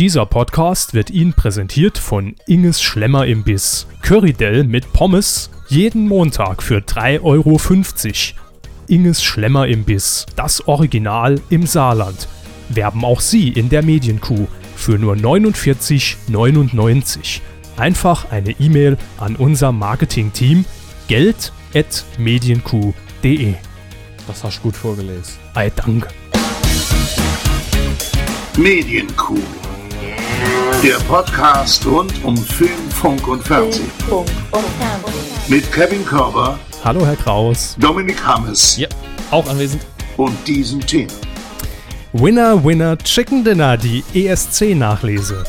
Dieser Podcast wird Ihnen präsentiert von Inges Schlemmer Imbiss. Currydell mit Pommes jeden Montag für 3,50 Euro. Inges Schlemmer Imbiss, das Original im Saarland. Werben auch Sie in der Medienkuh für nur 49,99. Einfach eine E-Mail an unser Marketing-Team geld.medienkuh.de. Das hast du gut vorgelesen. Ei, danke. Medienkuh. Der Podcast rund um Film, Funk und Fernsehen. Mit Kevin Körber, Hallo, Herr Kraus. Dominik Hammes Ja, auch anwesend. und diesem Thema. Winner, Winner, Chicken Dinner, die ESC-Nachlese.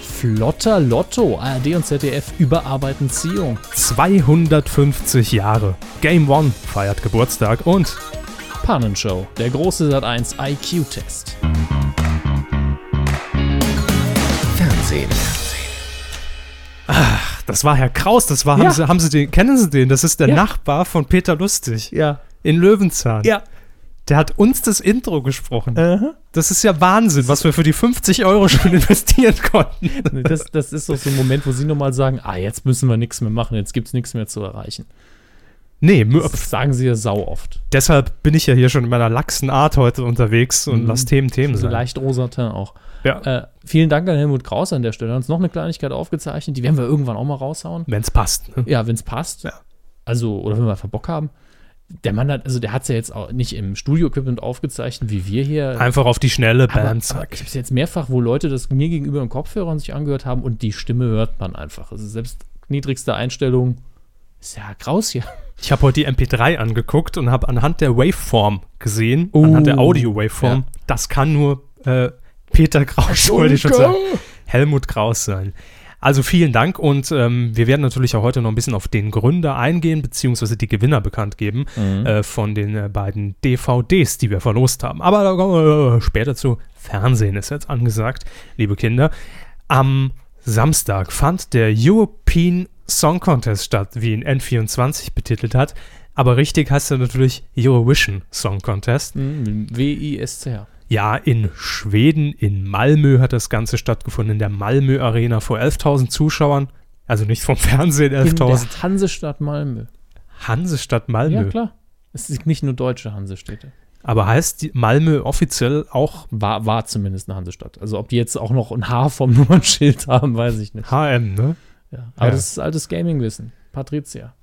Flotter Lotto. ARD und ZDF überarbeiten Ziehung. 250 Jahre. Game One feiert Geburtstag und Pannenshow. Der große Sat1 IQ-Test. Fernsehen. das war Herr Kraus, das war, Ja. haben, Sie, haben Sie den, kennen Sie den? Das ist der Ja. Nachbar von Peter Lustig Ja. in Löwenzahn. Ja. Der hat uns das Intro gesprochen. Aha. Das ist ja Wahnsinn, was wir für die 50 Euro schon investieren konnten. Das, das ist doch so ein Moment, wo sie nochmal sagen, ah, jetzt müssen wir nichts mehr machen, jetzt gibt es nichts mehr zu erreichen. Nee, Das sagen sie ja sau oft. deshalb bin ich ja hier schon in meiner laxen Art heute unterwegs und Mhm. lass Themen Themen So sein. leicht rosatin auch. Ja. Äh, vielen Dank an Helmut Kraus an der Stelle. Er hat uns noch eine Kleinigkeit aufgezeichnet. Die werden wir irgendwann auch mal raushauen. Wenn es passt. Ne? Ja, wenn es passt. Ja. Also, oder wenn wir einfach Bock haben. Der Mann hat, also der hat es ja jetzt auch nicht im Studio-Equipment aufgezeichnet, wie wir hier. Einfach auf die schnelle aber, aber zack. ich habe es jetzt mehrfach, wo Leute das mir gegenüber im Kopfhörern sich angehört haben und die Stimme hört man einfach. Also selbst niedrigste Einstellung ist ja Kraus hier. Ich habe heute die MP3 angeguckt und habe anhand der Waveform gesehen, Oh. anhand der Audio-Waveform, Ja. das kann nur äh, Peter Kraus, wollte ich schon sagen. Helmut Kraus sein. Also vielen Dank und ähm, wir werden natürlich auch heute noch ein bisschen auf den Gründer eingehen, beziehungsweise die Gewinner bekannt geben äh, von den äh, beiden DVDs, die wir verlost haben. Aber da kommen wir äh, später zu. Fernsehen ist jetzt angesagt, liebe Kinder. Am Samstag fand der European Song Contest statt, wie ihn N24 betitelt hat. Aber richtig heißt er natürlich Eurovision Song Contest. Mhm, W-I-S-C-H. Ja, in Schweden, in Malmö hat das Ganze stattgefunden, in der Malmö Arena vor 11.000 Zuschauern. Also nicht vom Fernsehen In 11.000. der Hansestadt Malmö. Hansestadt Malmö. Ja, klar. Es sind nicht nur deutsche Hansestädte. Aber heißt Malmö offiziell auch War, war zumindest eine Hansestadt. Also ob die jetzt auch noch ein H vom Nummernschild haben, weiß ich nicht. HM, ne? Ja. Aber Ja. das ist altes Gaming-Wissen. Patricia.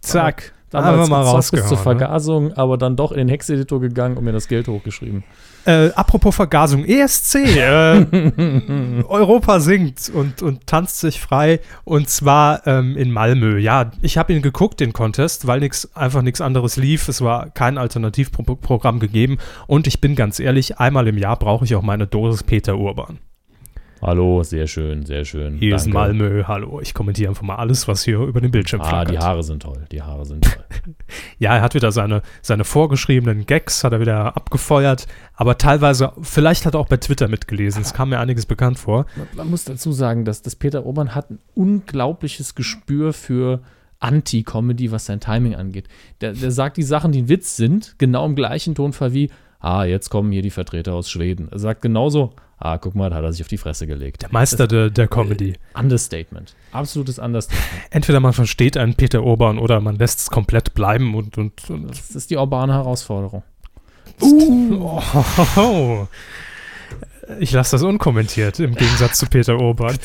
Zack. Damals mal gezockt bis zur rausgehauen. Ne? Vergasung, aber dann doch in den Hex-Editor gegangen und mir das Geld hochgeschrieben. Äh, apropos Vergasung, ESC, äh, Europa singt und, und tanzt sich frei und zwar ähm, in Malmö. Ja, ich habe ihn geguckt, den Contest, weil nix, einfach nichts anderes lief. Es war kein Alternativprogramm gegeben und ich bin ganz ehrlich, einmal im Jahr brauche ich auch meine Dosis Peter Urban. Hallo, sehr schön, sehr schön. Hier ist Malmö, hallo. Ich kommentiere einfach mal alles, was hier über den Bildschirm Ah, flackert. die Haare sind toll, die Haare sind toll. Ja, er hat wieder seine, seine vorgeschriebenen Gags, hat er wieder abgefeuert, aber teilweise, vielleicht hat er auch bei Twitter mitgelesen, es kam mir einiges bekannt vor. man, man muss dazu sagen, dass, dass Peter Urban hat ein unglaubliches Gespür für Anti-Comedy, was sein Timing angeht. Der, der sagt die Sachen, die ein Witz sind, genau im gleichen Tonfall wie, ah, jetzt kommen hier die Vertreter aus Schweden. Er sagt genauso, ah, guck mal, da hat er sich auf die Fresse gelegt. Der Meister der, der Comedy. Understatement. Absolutes Understatement. Entweder man versteht einen Peter Urban oder man lässt es komplett bleiben und. und, und Das ist die urbane Herausforderung. oh, ich lasse das unkommentiert im Gegensatz zu Peter Urban.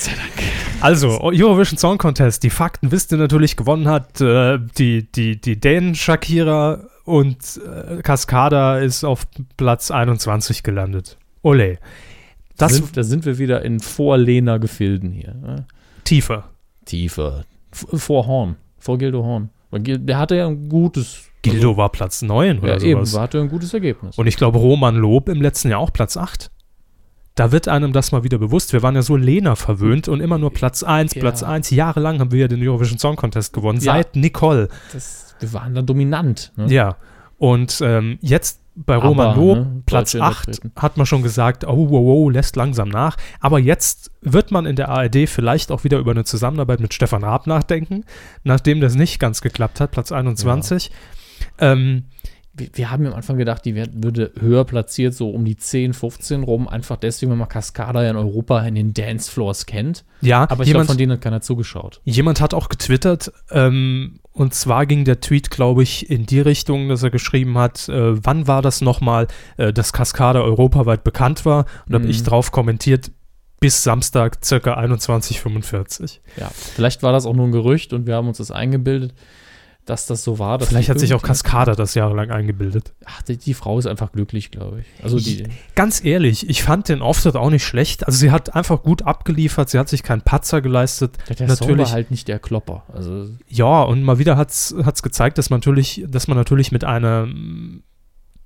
Also, Eurovision Song Contest, die Fakten wisst ihr natürlich, gewonnen hat äh, die, die, die Dänen Shakira und äh, Cascada ist auf Platz 21 gelandet. Ole. Das sind, da sind wir wieder in Vorlehner Gefilden hier. Ne? tiefer. Tiefer. F vor Horn. Vor Gildo Horn. Der hatte ja ein gutes. Gildo war Platz 9 oder ja, eben, sowas. hatte ein gutes Ergebnis. Und ich glaube, Roman Lob im letzten Jahr auch Platz 8. Da wird einem das mal wieder bewusst. Wir waren ja so Lena verwöhnt und immer nur Platz 1, Ja. Platz 1. Jahrelang haben wir ja den Eurovision Song Contest gewonnen, Ja. seit Nicole. das, wir waren da dominant. Ne? Ja. Und ähm, jetzt bei Aber, Roman Lob, ne, Platz Deutsche 8, Interpreten. hat man schon gesagt, oh, wow, wow, lässt langsam nach. Aber jetzt wird man in der ARD vielleicht auch wieder über eine Zusammenarbeit mit Stefan Raab nachdenken, nachdem das nicht ganz geklappt hat, Platz 21. Ähm, wir, wir haben am Anfang gedacht, die werd, würde höher platziert, so um die 10, 15 rum, einfach deswegen, weil man Cascada ja in Europa in den Dancefloors kennt. Ja, Aber ich glaube, jemand, von denen hat keiner zugeschaut. jemand hat auch getwittert, ähm, und zwar ging der Tweet, glaube ich, in die Richtung, dass er geschrieben hat, äh, wann war das nochmal, äh, dass Cascada europaweit bekannt war? Und habe Mhm. ich drauf kommentiert, bis Samstag circa 21.45 Ja, vielleicht war das auch nur ein Gerücht und wir haben uns das eingebildet, dass das so war. dass Vielleicht hat sich auch Cascada das jahrelang eingebildet. Ach, die, die Frau ist einfach glücklich, glaube ich. Also die, Ganz ehrlich, ich fand den Auftritt auch nicht schlecht. Also sie hat einfach gut abgeliefert, sie hat sich keinen Patzer geleistet. der Song natürlich, war halt nicht der Klopper. Also ja, und mal wieder hat es gezeigt, dass man natürlich, dass man natürlich mit einem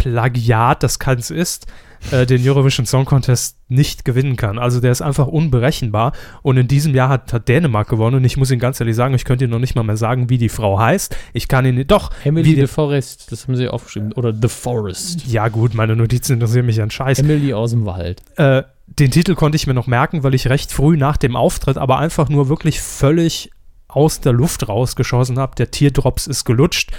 Plagiat, das keins ist, äh, den Eurovision Song Contest nicht gewinnen kann. Also der ist einfach unberechenbar. Und in diesem Jahr hat, hat Dänemark gewonnen. Und ich muss Ihnen ganz ehrlich sagen, ich könnte Ihnen noch nicht mal mehr sagen, wie die Frau heißt. Ich kann Ihnen doch. Emily the Forest, das haben sie aufgeschrieben. Oder The Forest. Ja, gut, meine Notizen interessieren mich an Scheiß. Emily aus dem Wald. Äh, den Titel konnte ich mir noch merken, weil ich recht früh nach dem Auftritt aber einfach nur wirklich völlig aus der Luft rausgeschossen habe. Der Teardrops ist gelutscht,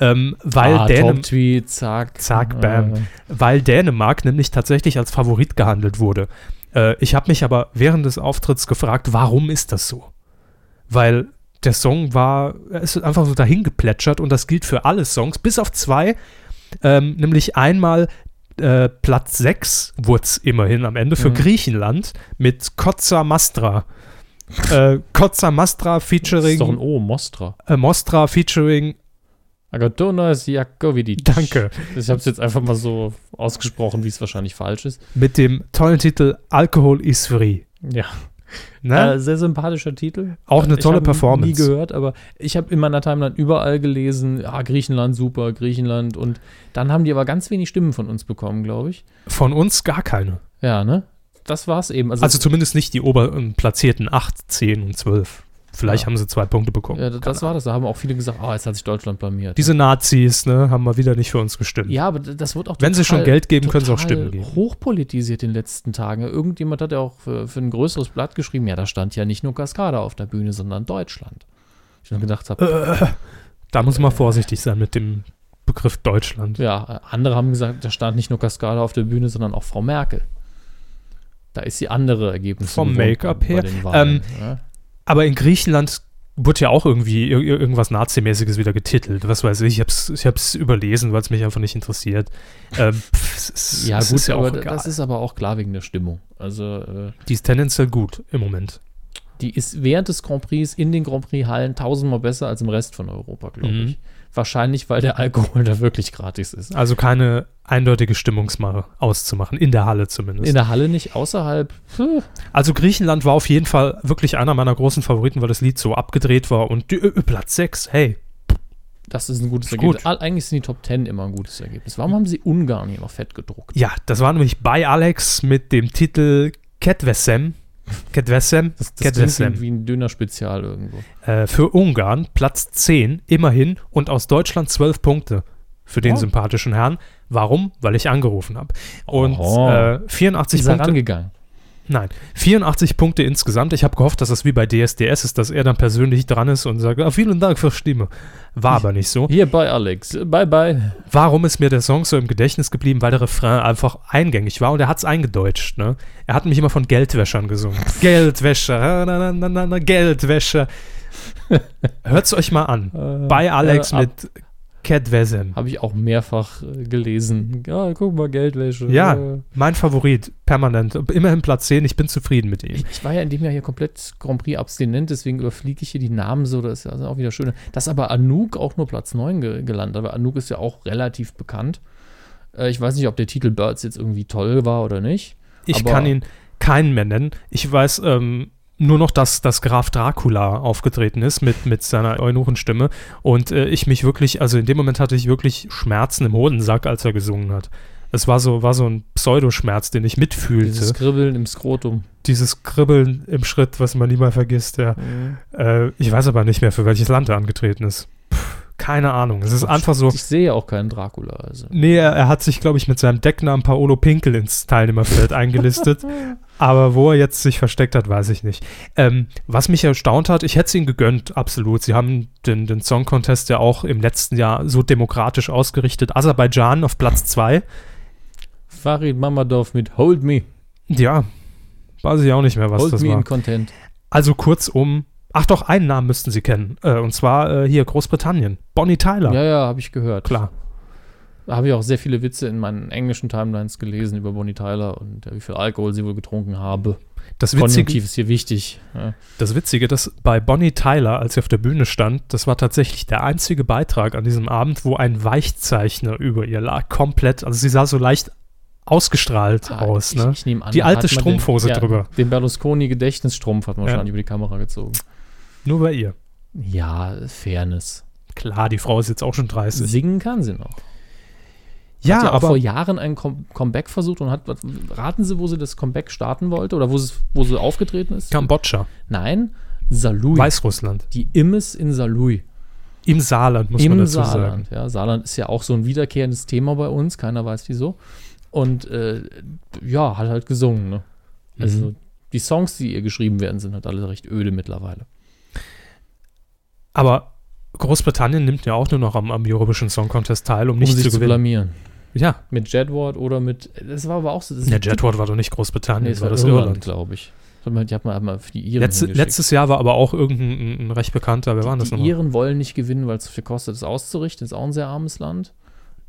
ähm, weil, ah, Dänem Top-Tweet, zack. Zack, bam. Äh, weil Dänemark nämlich tatsächlich als Favorit gehandelt wurde. Äh, ich habe mich aber während des Auftritts gefragt, warum ist das so? Weil der Song war, er ist einfach so dahin geplätschert und das gilt für alle Songs, bis auf zwei, ähm, nämlich einmal äh, Platz 6 wurde es immerhin am Ende für Mhm. Griechenland mit Kotza Mastra. Äh, Kotza Mastra das ist doch ein featuring O, Mostra. äh, Mostra featuring Agadonas Jakovidic. Danke. Ich habe es jetzt einfach mal so ausgesprochen, wie es wahrscheinlich falsch ist. mit dem tollen Titel Alkohol is free. Ja. Ne? Äh, sehr sympathischer Titel. Auch eine Ich tolle ihn Performance. Nie gehört, aber ich habe in meiner Timeline überall gelesen, ja, Griechenland super, Griechenland. Und dann haben die aber ganz wenig Stimmen von uns bekommen, glaube ich. Von uns gar keine. Ja, ne? Das war's eben. Also, Also zumindest nicht die oberen platzierten 8, 10 und 12. Vielleicht Ja. haben sie zwei Punkte bekommen. ja, das war das. Da haben auch viele gesagt, ah, jetzt hat sich Deutschland blamiert. Diese Nazis, ne, haben mal wieder nicht für uns gestimmt. ja, aber das wird auch Wenn sie schon Geld geben, können sie auch Stimmen geben. hochpolitisiert in den letzten Tagen. Irgendjemand hat ja auch für, für ein größeres Blatt geschrieben, ja, da stand ja nicht nur Cascada auf der Bühne, sondern Deutschland. Ich dann gedacht habe, Äh, da muss man vorsichtig sein mit dem Begriff Deutschland. ja, andere haben gesagt, da stand nicht nur Cascada auf der Bühne, sondern auch Frau Merkel. Da ist sie andere Ergebnisse. Vom Make-up her. Wahlen, Ähm, ja. Aber in Griechenland wurde ja auch irgendwie ir ir- irgendwas Nazimäßiges wieder getitelt. Was weiß ich, ich hab's, ich hab's überlesen, weil es mich einfach nicht interessiert. Ähm, pff, es Ja, gut, ist ja aber das ist aber auch klar wegen der Stimmung. Also, äh, Die ist tendenziell gut im Moment. die ist während des Grand Prix in den Grand Prix-Hallen tausendmal besser als im Rest von Europa, glaube Mhm. ich. Wahrscheinlich, weil der Alkohol da wirklich gratis ist. Also keine eindeutige Stimmungsmache auszumachen, in der Halle zumindest. In der Halle nicht, außerhalb. puh, Also Griechenland war auf jeden Fall wirklich einer meiner großen Favoriten, weil das Lied so abgedreht war und die, Platz 6, hey. Das ist ein gutes Ist Ergebnis. gut. Eigentlich sind die Top 10 immer ein gutes Ergebnis. Warum haben sie Ungarn hier noch fett gedruckt? Ja, das war nämlich bei Alex mit dem Titel Ketvesem. Ketvesem? Das, das klingt Ketvesem. wie, ein Döner-Spezial irgendwo. Äh, für Ungarn Platz 10, immerhin, und aus Deutschland 12 Punkte für den Oh. sympathischen Herrn. Warum? Weil ich angerufen habe. Und Oh. äh, 84 Ist Punkte. rangegangen? Nein, 84 Punkte insgesamt. Ich habe gehofft, dass das wie bei DSDS ist, dass er dann persönlich dran ist und sagt, ah, vielen Dank für Stimme. War aber nicht so. Hier bei Alex. Bye, bye. Warum ist mir der Song so im Gedächtnis geblieben? Weil der Refrain einfach eingängig war und er hat es eingedeutscht. Ne? Er hat nämlich immer von Geldwäschern gesungen. Geldwäscher, na, na, na, na, na, Geldwäscher. Hört es euch mal an. Bei Alex äh, mit Kedwesem. Habe ich auch mehrfach äh, gelesen. Ja, guck mal, Geldwäsche. Ja, Äh. mein Favorit, permanent. Immerhin Platz 10, ich bin zufrieden mit ihm. Ich, ich war ja in dem Jahr hier komplett Grand Prix abstinent, deswegen überfliege ich hier die Namen so, das ist ja auch wieder schön. Dass aber Anouk auch nur Platz 9 ge gelandet, aber Anouk ist ja auch relativ bekannt. Äh, ich weiß nicht, ob der Titel Birds jetzt irgendwie toll war oder nicht. Ich kann ihn keinen mehr nennen. Ich weiß ähm, nur noch, dass, dass Graf Dracula aufgetreten ist mit, mit seiner Eunuchenstimme und äh, ich mich wirklich, also in dem Moment hatte ich wirklich Schmerzen im Hodensack, als er gesungen hat. Es war so, war so ein Pseudoschmerz, den ich mitfühlte. Dieses Dieses, Kribbeln im Skrotum. Kribbeln im Schritt, was man nie mal vergisst, ja. Äh, ich weiß aber nicht mehr, für welches Land er angetreten ist. Keine Ahnung. Es ist einfach so. Ich sehe ja auch keinen Dracula. Also. Nee, er, er hat sich, glaube ich, mit seinem Decknamen Paolo Pinkel ins Teilnehmerfeld eingelistet. Aber wo er jetzt sich versteckt hat, weiß ich nicht. Ähm, was mich erstaunt hat, ich hätte es ihnen gegönnt, absolut. Sie haben den, den Song Contest ja auch im letzten Jahr so demokratisch ausgerichtet. Aserbaidschan auf Platz 2. Farid Mamadov mit Hold Me. Ja, weiß ich auch nicht mehr, was Hold das Me war. in Content. Also kurzum, ach doch, einen Namen müssten Sie kennen. Äh, und zwar äh, hier Großbritannien. Bonnie Tyler. Ja, ja, habe ich gehört. Klar. Da habe ich auch sehr viele Witze in meinen englischen Timelines gelesen über Bonnie Tyler und äh, wie viel Alkohol sie wohl getrunken habe. Das Witzige, Konjunktiv ist hier wichtig. Ja. das Witzige, dass bei Bonnie Tyler, als sie auf der Bühne stand, das war tatsächlich der einzige Beitrag an diesem Abend, wo ein Weichzeichner über ihr lag. Komplett. Also sie sah so leicht ausgestrahlt aus. Ah, ich, Ne? ich nehme an, Die alte Strumpfhose den, drüber. Den Berlusconi-Gedächtnisstrumpf hat man Ja. wahrscheinlich über die Kamera gezogen. Nur bei ihr. Ja, Fairness. Klar, die Frau ist jetzt auch schon 30. Singen kann sie noch. ja, hat ja auch aber vor Jahren ein Com Comeback versucht und hat, raten Sie, wo sie das Comeback starten wollte oder wo sie, wo sie aufgetreten ist? Kambodscha, Nein, Salui. Weißrussland, Die Immes in Salui. im Saarland, muss man Im dazu sagen. Saarland. Ja, Saarland ist ja auch so ein wiederkehrendes Thema bei uns, keiner weiß wieso. Und äh, ja, hat halt gesungen. Ne? Also Mhm. die Songs, die ihr geschrieben werden, sind halt alle recht öde mittlerweile. Aber Großbritannien nimmt ja auch nur noch am, am Eurovision Song Contest teil, um Um nicht sich zu zu blamieren. Ja, Mit Jedward oder mit. Das war aber auch so. Das der Jetward war doch nicht Großbritannien, Nee, das war war das Irland, Irland. glaube ich. Die hat man, hat man für die Iren hingeschickt. letztes Jahr war aber auch irgendein ein, ein recht bekannter, wer war das Die nochmal? Iren wollen nicht gewinnen, weil es so viel kostet, es auszurichten. Ist auch ein sehr armes Land.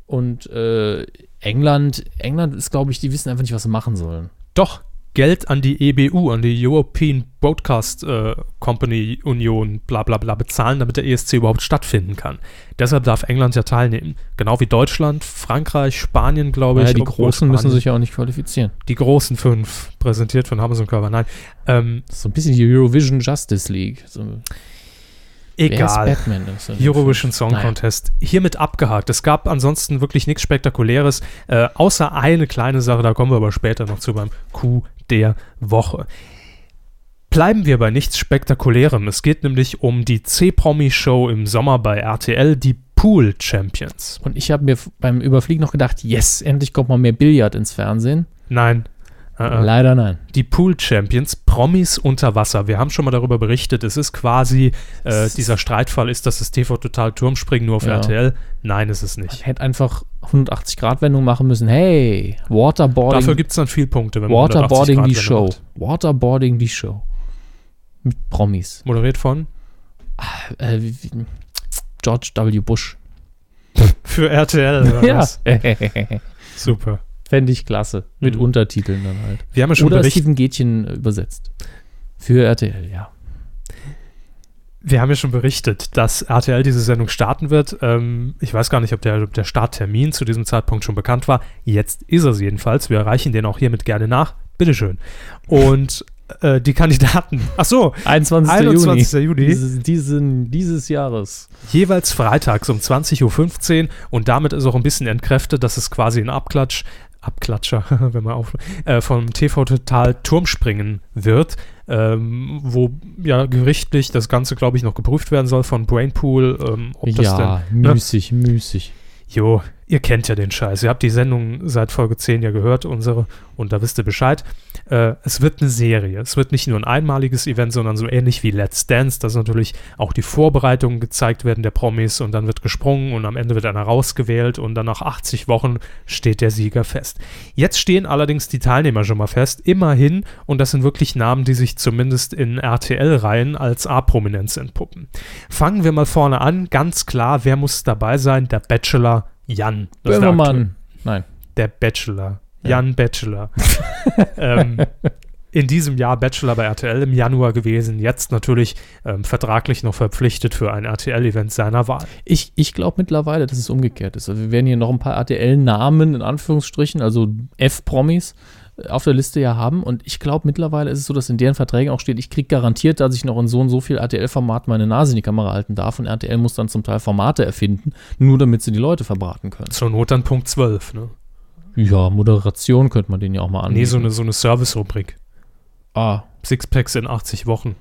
Und äh, England, England ist, glaube ich, die wissen einfach nicht, was sie machen sollen. Doch, Geld an die EBU, an die European Broadcast äh, Company Union, bla bla bla, bezahlen, damit der ESC überhaupt stattfinden kann. Deshalb darf England ja teilnehmen. Genau wie Deutschland, Frankreich, Spanien, glaube ich. Naja, die obwohl Großen müssen sich ja auch nicht qualifizieren. Die großen fünf, präsentiert von Hammes und Körber. Nein, ähm, so ein bisschen die Eurovision Justice League. So, egal. Eurovision Song Naja. Contest. Hiermit abgehakt. Es gab ansonsten wirklich nichts Spektakuläres, äh, außer eine kleine Sache, da kommen wir aber später noch zu beim Coup der Woche. Bleiben wir bei nichts Spektakulärem. Es geht nämlich um die C-Promi-Show im Sommer bei RTL, die Pool Champions. Und ich habe mir beim Überfliegen noch gedacht, yes, endlich kommt mal mehr Billard ins Fernsehen. Nein. Äh, äh. Leider nein. Die Pool Champions, Promis unter Wasser. Wir haben schon mal darüber berichtet. Es ist quasi, äh, dieser Streitfall ist das das TV Total Turmspringen nur auf Ja. RTL. Nein, ist es Man nicht. hätte einfach 180-Grad-Wendung machen müssen. Hey, Waterboarding. Dafür gibt es dann viel Punkte, wenn man 180 Waterboarding die Show. macht. Waterboarding die Show. Mit Promis. Moderiert von? Äh, wie, wie, George W. Bush. Für RTL. Oder Ja. was? Super. Fände ich klasse. Mit Mhm. Untertiteln dann halt. Wir haben ja schon Oder berichtet. Steven Gätchen äh, übersetzt. Für RTL, ja. Wir haben ja schon berichtet, dass RTL diese Sendung starten wird. Ähm, ich weiß gar nicht, ob der, ob der Starttermin zu diesem Zeitpunkt schon bekannt war. Jetzt ist es jedenfalls. Wir erreichen den auch hiermit gerne nach. Bitteschön. Und äh, die Kandidaten, ach so, 21. 21. Juni. Juni, Dieses, diesen, dieses Jahres. jeweils freitags um 20.15 Uhr. Und damit ist auch ein bisschen entkräftet, dass es quasi ein Abklatsch, Abklatscher, wenn man auf, äh, vom TV Total Turmspringen wird, ähm, wo ja gerichtlich das Ganze, glaube ich, noch geprüft werden soll von Brainpool, ähm, ob das denn ja, müßig, müßig. Jo, ihr kennt ja den Scheiß. Ihr habt die Sendung seit Folge 10 ja gehört, unsere, und da wisst ihr Bescheid. Äh, es wird eine Serie. Es wird nicht nur ein einmaliges Event, sondern so ähnlich wie Let's Dance, dass natürlich auch die Vorbereitungen gezeigt werden der Promis und dann wird gesprungen und am Ende wird einer rausgewählt und dann nach 80 Wochen steht der Sieger fest. Jetzt stehen allerdings die Teilnehmer schon mal fest, immerhin, und das sind wirklich Namen, die sich zumindest in RTL-Reihen als A-Prominenz entpuppen. Fangen wir mal vorne an, ganz klar, wer muss dabei sein? Der Bachelor Jan. Das ist der Böhmermann. Nein. der Bachelor. Jan Bachelor. ähm, in diesem Jahr Bachelor bei RTL im Januar gewesen, jetzt natürlich ähm, vertraglich noch verpflichtet für ein RTL-Event seiner Wahl. Ich, ich glaube mittlerweile, dass es umgekehrt ist. Also wir werden hier noch ein paar RTL-Namen in Anführungsstrichen, also F-Promis, auf der Liste ja haben. Und ich glaube mittlerweile ist es so, dass in deren Verträgen auch steht, ich kriege garantiert, dass ich noch in so und so viel RTL-Format meine Nase in die Kamera halten darf. Und RTL muss dann zum Teil Formate erfinden, nur damit sie die Leute verbraten können. Zur Not dann Punkt 12, ne? Ja, Moderation könnte man den ja auch mal anbieten. Nee, so eine, so eine Service-Rubrik. ah, Sixpacks in 80 Wochen.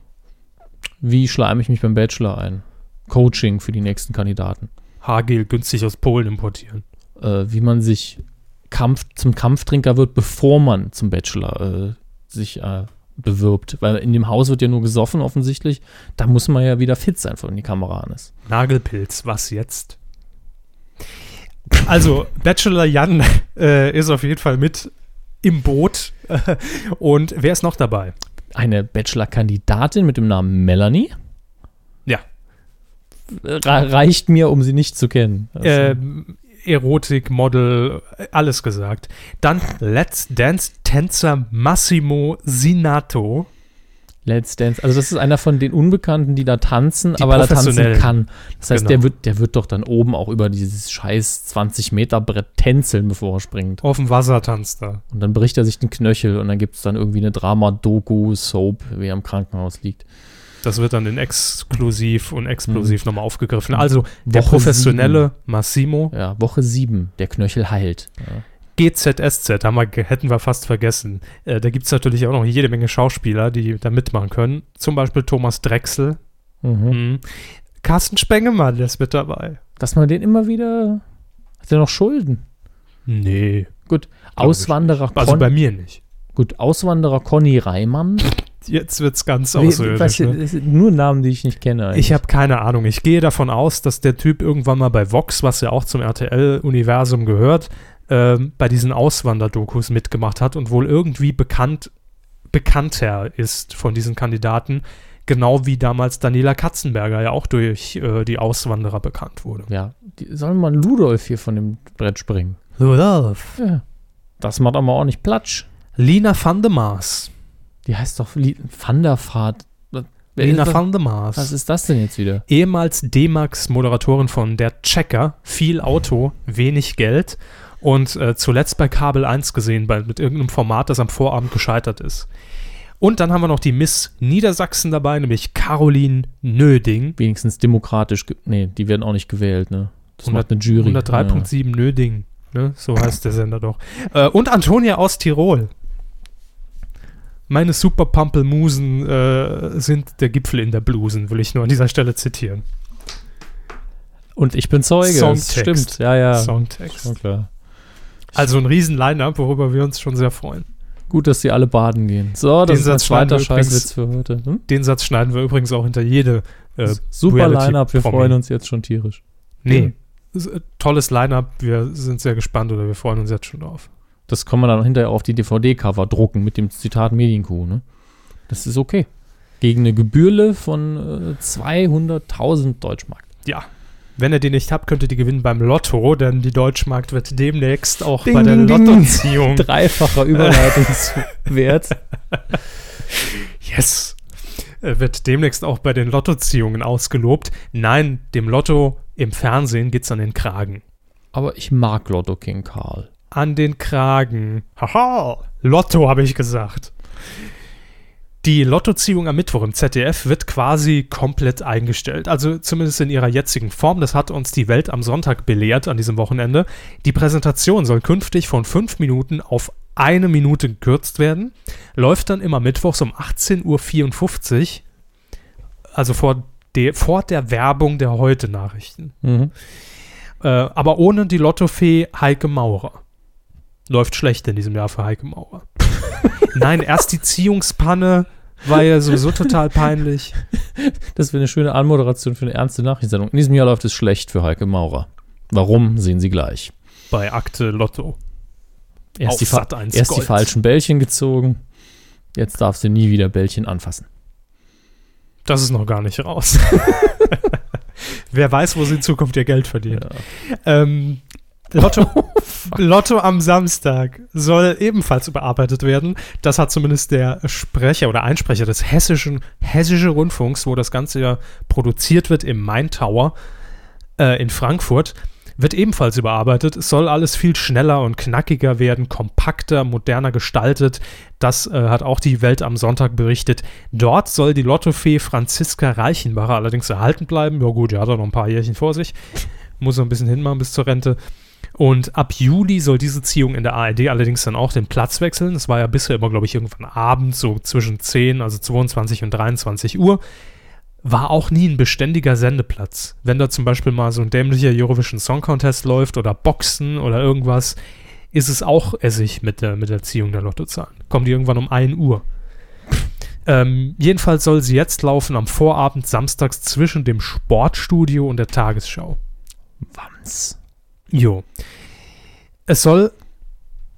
wie schleime ich mich beim Bachelor ein? Coaching für die nächsten Kandidaten. Haargel günstig aus Polen importieren. äh, wie man sich Kampf, zum Kampftrinker wird, bevor man zum Bachelor äh, sich äh, bewirbt. Weil in dem Haus wird ja nur gesoffen offensichtlich. Da muss man ja wieder fit sein, von die Kamera an ist. Nagelpilz, was jetzt? Also, Bachelor Jan äh, ist auf jeden Fall mit im Boot. Und wer ist noch dabei? Eine Bachelor-Kandidatin mit dem Namen Melanie. Ja. reicht mir, um sie nicht zu kennen. Also. Ähm, Erotik, Model, alles gesagt. Dann Let's Dance-Tänzer Massimo Sinato. Let's Dance. Also das ist einer von den Unbekannten, die da tanzen, die aber da tanzen kann. Das heißt, genau. der, wird, der wird doch dann oben auch über dieses scheiß 20 Meter Brett tänzeln, bevor er springt. Auf dem Wasser tanzt er. Und dann bricht er sich den Knöchel und dann gibt es dann irgendwie eine Drama-Doku-Soap, wie er im Krankenhaus liegt. Das wird dann in exklusiv und explosiv mhm. nochmal aufgegriffen. Also der Woche professionelle sieben. Massimo. Ja, Woche 7, der Knöchel heilt. Ja. GZSZ, haben wir, hätten wir fast vergessen. Äh, da gibt es natürlich auch noch jede Menge Schauspieler, die da mitmachen können. Zum Beispiel Thomas Drechsel. Mhm. Mhm. Carsten Spengemann, der ist mit dabei. Dass man den immer wieder. Hat er noch Schulden? Nee. Gut. Auswanderer Also bei mir nicht. Gut, Auswanderer Conny Reimann. Jetzt wird es ganz außerirdisch. Ne? Nur Namen, die ich nicht kenne. Eigentlich. Ich habe keine Ahnung. Ich gehe davon aus, dass der Typ irgendwann mal bei Vox, was ja auch zum RTL-Universum gehört, äh, bei diesen Auswanderdokus mitgemacht hat und wohl irgendwie bekannt, bekannter ist von diesen Kandidaten. Genau wie damals Daniela Katzenberger ja auch durch äh, die Auswanderer bekannt wurde. Ja, sollen mal Ludolf hier von dem Brett springen. Ludolf. Ja. Das macht aber auch nicht Platsch. Lina van de Maas. Die heißt doch Van der Vaart. Lina van der Maas. Was ist das denn jetzt wieder? Ehemals D-Max-Moderatorin von Der Checker. Viel Auto, wenig Geld. Und äh, zuletzt bei Kabel 1 gesehen, bei, mit irgendeinem Format, das am Vorabend gescheitert ist. Und dann haben wir noch die Miss Niedersachsen dabei, nämlich Caroline Nöding. Wenigstens demokratisch. Nee, die werden auch nicht gewählt, ne? Das 100, macht eine Jury. 103.7 ja. Nöding. Ne? So heißt der Sender doch. Äh, und Antonia aus Tirol. Meine Super Pampelmusen äh, sind der Gipfel in der Blusen, will ich nur an dieser Stelle zitieren. Und ich bin Zeuge. Songtext. Stimmt, ja, ja. Songtext. Schon klar. Also ein riesen Line-Up, worüber wir uns schon sehr freuen. Gut, dass sie alle baden gehen. So, das den ist ein zweiter Scheißwitz für heute. Hm? Den Satz schneiden wir übrigens auch hinter jede äh, Super Line-Up, wir freuen uns jetzt schon tierisch. Nee, ja. tolles Line-Up, wir sind sehr gespannt oder wir freuen uns jetzt schon drauf. Das kann man dann hinterher auf die DVD-Cover drucken mit dem Zitat Medienkuh, ne? Das ist okay. Gegen eine Gebührle von äh, 200.000 Deutschmark. Ja. Wenn ihr die nicht habt, könnt ihr die gewinnen beim Lotto, denn die Deutschmarkt wird demnächst auch ding, bei der Lottoziehung. Dreifacher Überleitungswert. yes. Wird demnächst auch bei den Lottoziehungen ausgelobt. Nein, dem Lotto im Fernsehen geht's an den Kragen. Aber ich mag Lotto King Karl an den Kragen. Haha, Lotto habe ich gesagt. Die Lottoziehung am Mittwoch im ZDF wird quasi komplett eingestellt. Also zumindest in ihrer jetzigen Form. Das hat uns die Welt am Sonntag belehrt an diesem Wochenende. Die Präsentation soll künftig von fünf Minuten auf eine Minute gekürzt werden. Läuft dann immer mittwochs um 18.54 Uhr. Also vor, de, vor der Werbung der Heute-Nachrichten. Mhm. Äh, aber ohne die Lottofee Heike Maurer läuft schlecht in diesem Jahr für Heike Maurer. Nein, erst die Ziehungspanne war ja sowieso total peinlich. Das wäre eine schöne Anmoderation für eine ernste Nachrichtensendung. In diesem Jahr läuft es schlecht für Heike Maurer. Warum, sehen Sie gleich. Bei Akte Lotto. Erst, die, erst die falschen Bällchen gezogen. Jetzt darf sie nie wieder Bällchen anfassen. Das ist noch gar nicht raus. Wer weiß, wo sie in Zukunft ihr Geld verdient. Ja. Ähm, Lotto, Lotto am Samstag soll ebenfalls überarbeitet werden. Das hat zumindest der Sprecher oder Einsprecher des hessischen, hessischen Rundfunks, wo das Ganze ja produziert wird im Main Tower äh, in Frankfurt, wird ebenfalls überarbeitet. Es soll alles viel schneller und knackiger werden, kompakter, moderner gestaltet. Das äh, hat auch die Welt am Sonntag berichtet. Dort soll die Lottofee Franziska Reichenbacher allerdings erhalten bleiben. Ja gut, die hat noch ein paar Jährchen vor sich. Muss noch ein bisschen hinmachen bis zur Rente. Und ab Juli soll diese Ziehung in der ARD allerdings dann auch den Platz wechseln. Das war ja bisher immer, glaube ich, irgendwann abends, so zwischen 10, also 22 und 23 Uhr. War auch nie ein beständiger Sendeplatz. Wenn da zum Beispiel mal so ein dämlicher Eurovision Song Contest läuft oder Boxen oder irgendwas, ist es auch Essig mit der, mit der Ziehung der Lottozahlen. Kommt die irgendwann um 1 Uhr. Ähm, jedenfalls soll sie jetzt laufen am Vorabend samstags zwischen dem Sportstudio und der Tagesschau. Wams. Jo. Es soll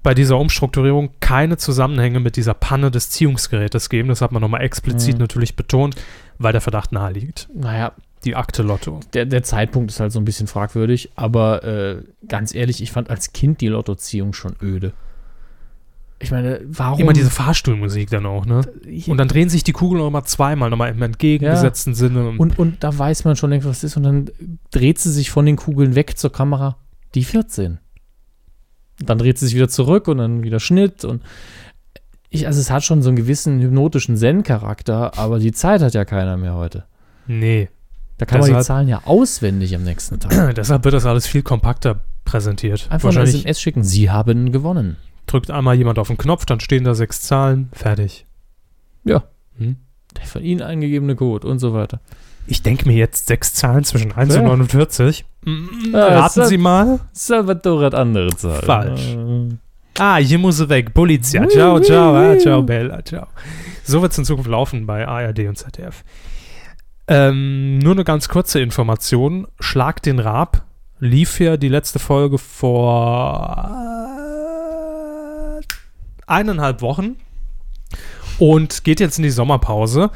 bei dieser Umstrukturierung keine Zusammenhänge mit dieser Panne des Ziehungsgerätes geben. Das hat man nochmal explizit Mhm. natürlich betont, weil der Verdacht naheliegt. Naja, Die Akte Lotto. der, der Zeitpunkt ist halt so ein bisschen fragwürdig, aber äh, ganz ehrlich, ich fand als Kind die Lottoziehung schon öde. Ich meine, warum? Immer diese Fahrstuhlmusik dann auch, ne? Und dann drehen sich die Kugeln noch mal zweimal, nochmal im entgegengesetzten Sinne. und, und da weiß man schon längst, was es ist. Und dann dreht sie sich von den Kugeln weg zur Kamera. Die 14. Dann dreht sie sich wieder zurück und dann wieder Schnitt. Und ich, also es hat schon so einen gewissen hypnotischen Zen-Charakter, aber die Zeit hat ja keiner mehr heute. nee. Da kann man die Deshalb- Zahlen ja auswendig am nächsten Tag. Deshalb wird das alles viel kompakter präsentiert. Einfach Wahrscheinlich SMS schicken. Sie haben gewonnen. drückt einmal jemand auf den Knopf, dann stehen da sechs Zahlen, fertig. Ja. Hm? Der von Ihnen eingegebene Code und so weiter. Ich denke mir jetzt sechs Zahlen zwischen 1 Ja. und 49. Mm, Ja, Raten Sie mal. Salvatore hat andere Zahlen. Falsch. Äh, Ah, hier muss sie weg. Polizia. Ciao, ciao, ah, ciao, Bella, ciao. So wird es in Zukunft laufen bei ARD und ZDF. Ähm, nur eine ganz kurze Information. Schlag den Raab lief ja die letzte Folge vor äh, eineinhalb Wochen und geht jetzt in die Sommerpause.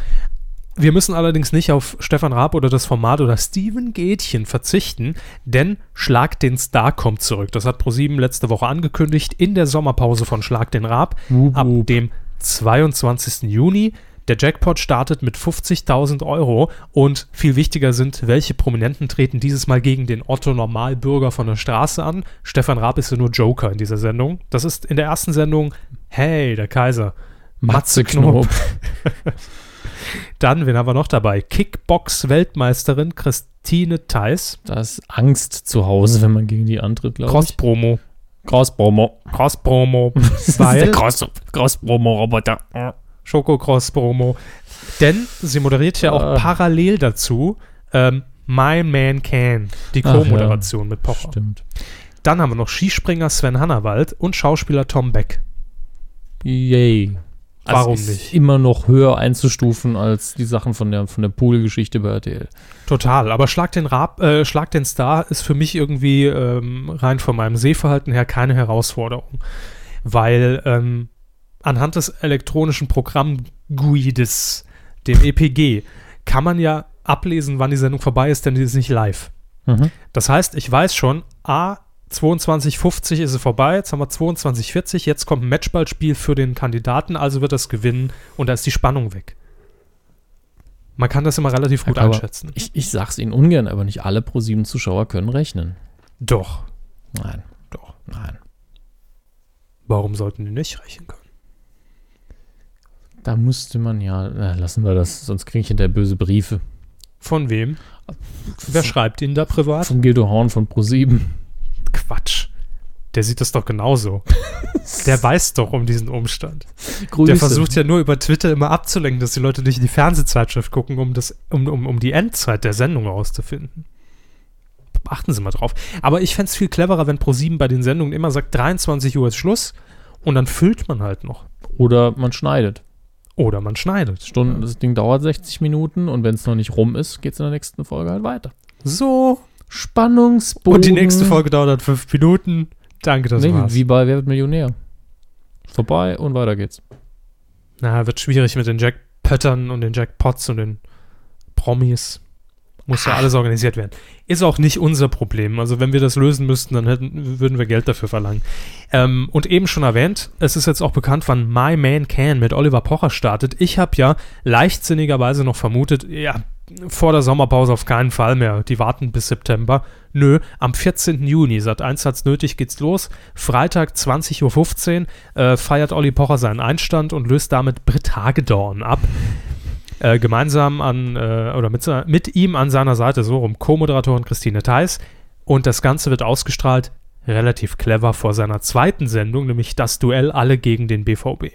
Wir müssen allerdings nicht auf Stefan Raab oder das Format oder Steven Gätchen verzichten, denn Schlag den Star kommt zurück. Das hat ProSieben letzte Woche angekündigt in der Sommerpause von Schlag den Raab Wup, ab wup. dem 22. Juni. Der Jackpot startet mit 50.000 Euro und viel wichtiger sind, welche Prominenten treten dieses Mal gegen den Otto Normalbürger von der Straße an. Stefan Raab ist ja nur Joker in dieser Sendung. Das ist in der ersten Sendung, hey, der Kaiser. Matze Knob. Dann, wen haben wir noch dabei? Kickbox-Weltmeisterin Christine Theis. Da ist Angst zu Hause, wenn man gegen die antritt, glaube ich. Cross-Promo. Cross-Promo. Cross-Promo. Weil- Cross-Promo-Roboter. Schoko-Cross-Promo. Denn sie moderiert ja auch Ah. parallel dazu ähm, My Man Can, die Co-Moderation mit Pocher. Stimmt. Dann haben wir noch Skispringer Sven Hannawald und Schauspieler Tom Beck. Yay. Warum ist nicht? immer noch höher einzustufen als die Sachen von der, von der Pool-Geschichte bei RTL. Total. Aber Schlag den, Raab, äh, Schlag den Star ist für mich irgendwie ähm, rein von meinem Sehverhalten her keine Herausforderung. Weil ähm, anhand des elektronischen Programm-GUIDes, dem EPG, kann man ja ablesen, wann die Sendung vorbei ist, denn die ist nicht live. Mhm. Das heißt, ich weiß schon, A, 22.50 ist es vorbei, jetzt haben wir 22.40, jetzt kommt ein Matchballspiel für den Kandidaten, also wird das gewinnen und da ist die Spannung weg. Man kann das immer relativ gut Aber einschätzen. Ich, ich sag's Ihnen ungern, aber nicht alle Pro-7-Zuschauer können rechnen. Doch, Nein, doch. nein. Warum sollten die nicht rechnen können? Da musste man ja, na, lassen wir das, sonst kriege ich hinterher böse Briefe. Von wem? Wer schreibt Ihnen da privat? Von Guido Horn von Pro7. Quatsch. Der sieht das doch genauso. Der weiß doch um diesen Umstand. Grüße. Der versucht ja nur über Twitter immer abzulenken, dass die Leute nicht in die Fernsehzeitschrift gucken, um, das, um, um, um die Endzeit der Sendung herauszufinden. Achten Sie mal drauf. Aber ich fände es viel cleverer, wenn ProSieben bei den Sendungen immer sagt, 23 Uhr ist Schluss und dann füllt man halt noch. Oder man schneidet. Oder man schneidet. Stunden, das Ding dauert 60 Minuten und wenn es noch nicht rum ist, geht es in der nächsten Folge halt weiter. So. Spannungsbogen. Und die nächste Folge dauert dann fünf Minuten. Danke, das nee, war's. wie bei Wer wird Millionär. Vorbei und weiter geht's. Na, wird schwierig mit den Jackpöttern und den Jackpots und den Promis. Muss ja alles organisiert werden. Ist auch nicht unser Problem. Also wenn wir das lösen müssten, dann hätten, würden wir Geld dafür verlangen. Ähm, und eben schon erwähnt, es ist jetzt auch bekannt, wann My Man Can mit Oliver Pocher startet. Ich habe ja leichtsinnigerweise noch vermutet, ja, vor der Sommerpause auf keinen Fall mehr. Die warten bis September. Nö, am 14. Juni, seit 1 hat's nötig, geht's los. Freitag 20.15 Uhr äh, feiert Olli Pocher seinen Einstand und löst damit Britt Hagedorn ab. Äh, gemeinsam an, äh, oder mit, mit ihm an seiner Seite, so rum, Co-Moderatorin Christine Theis. Und das Ganze wird ausgestrahlt, relativ clever, vor seiner zweiten Sendung, nämlich das Duell alle gegen den BVB.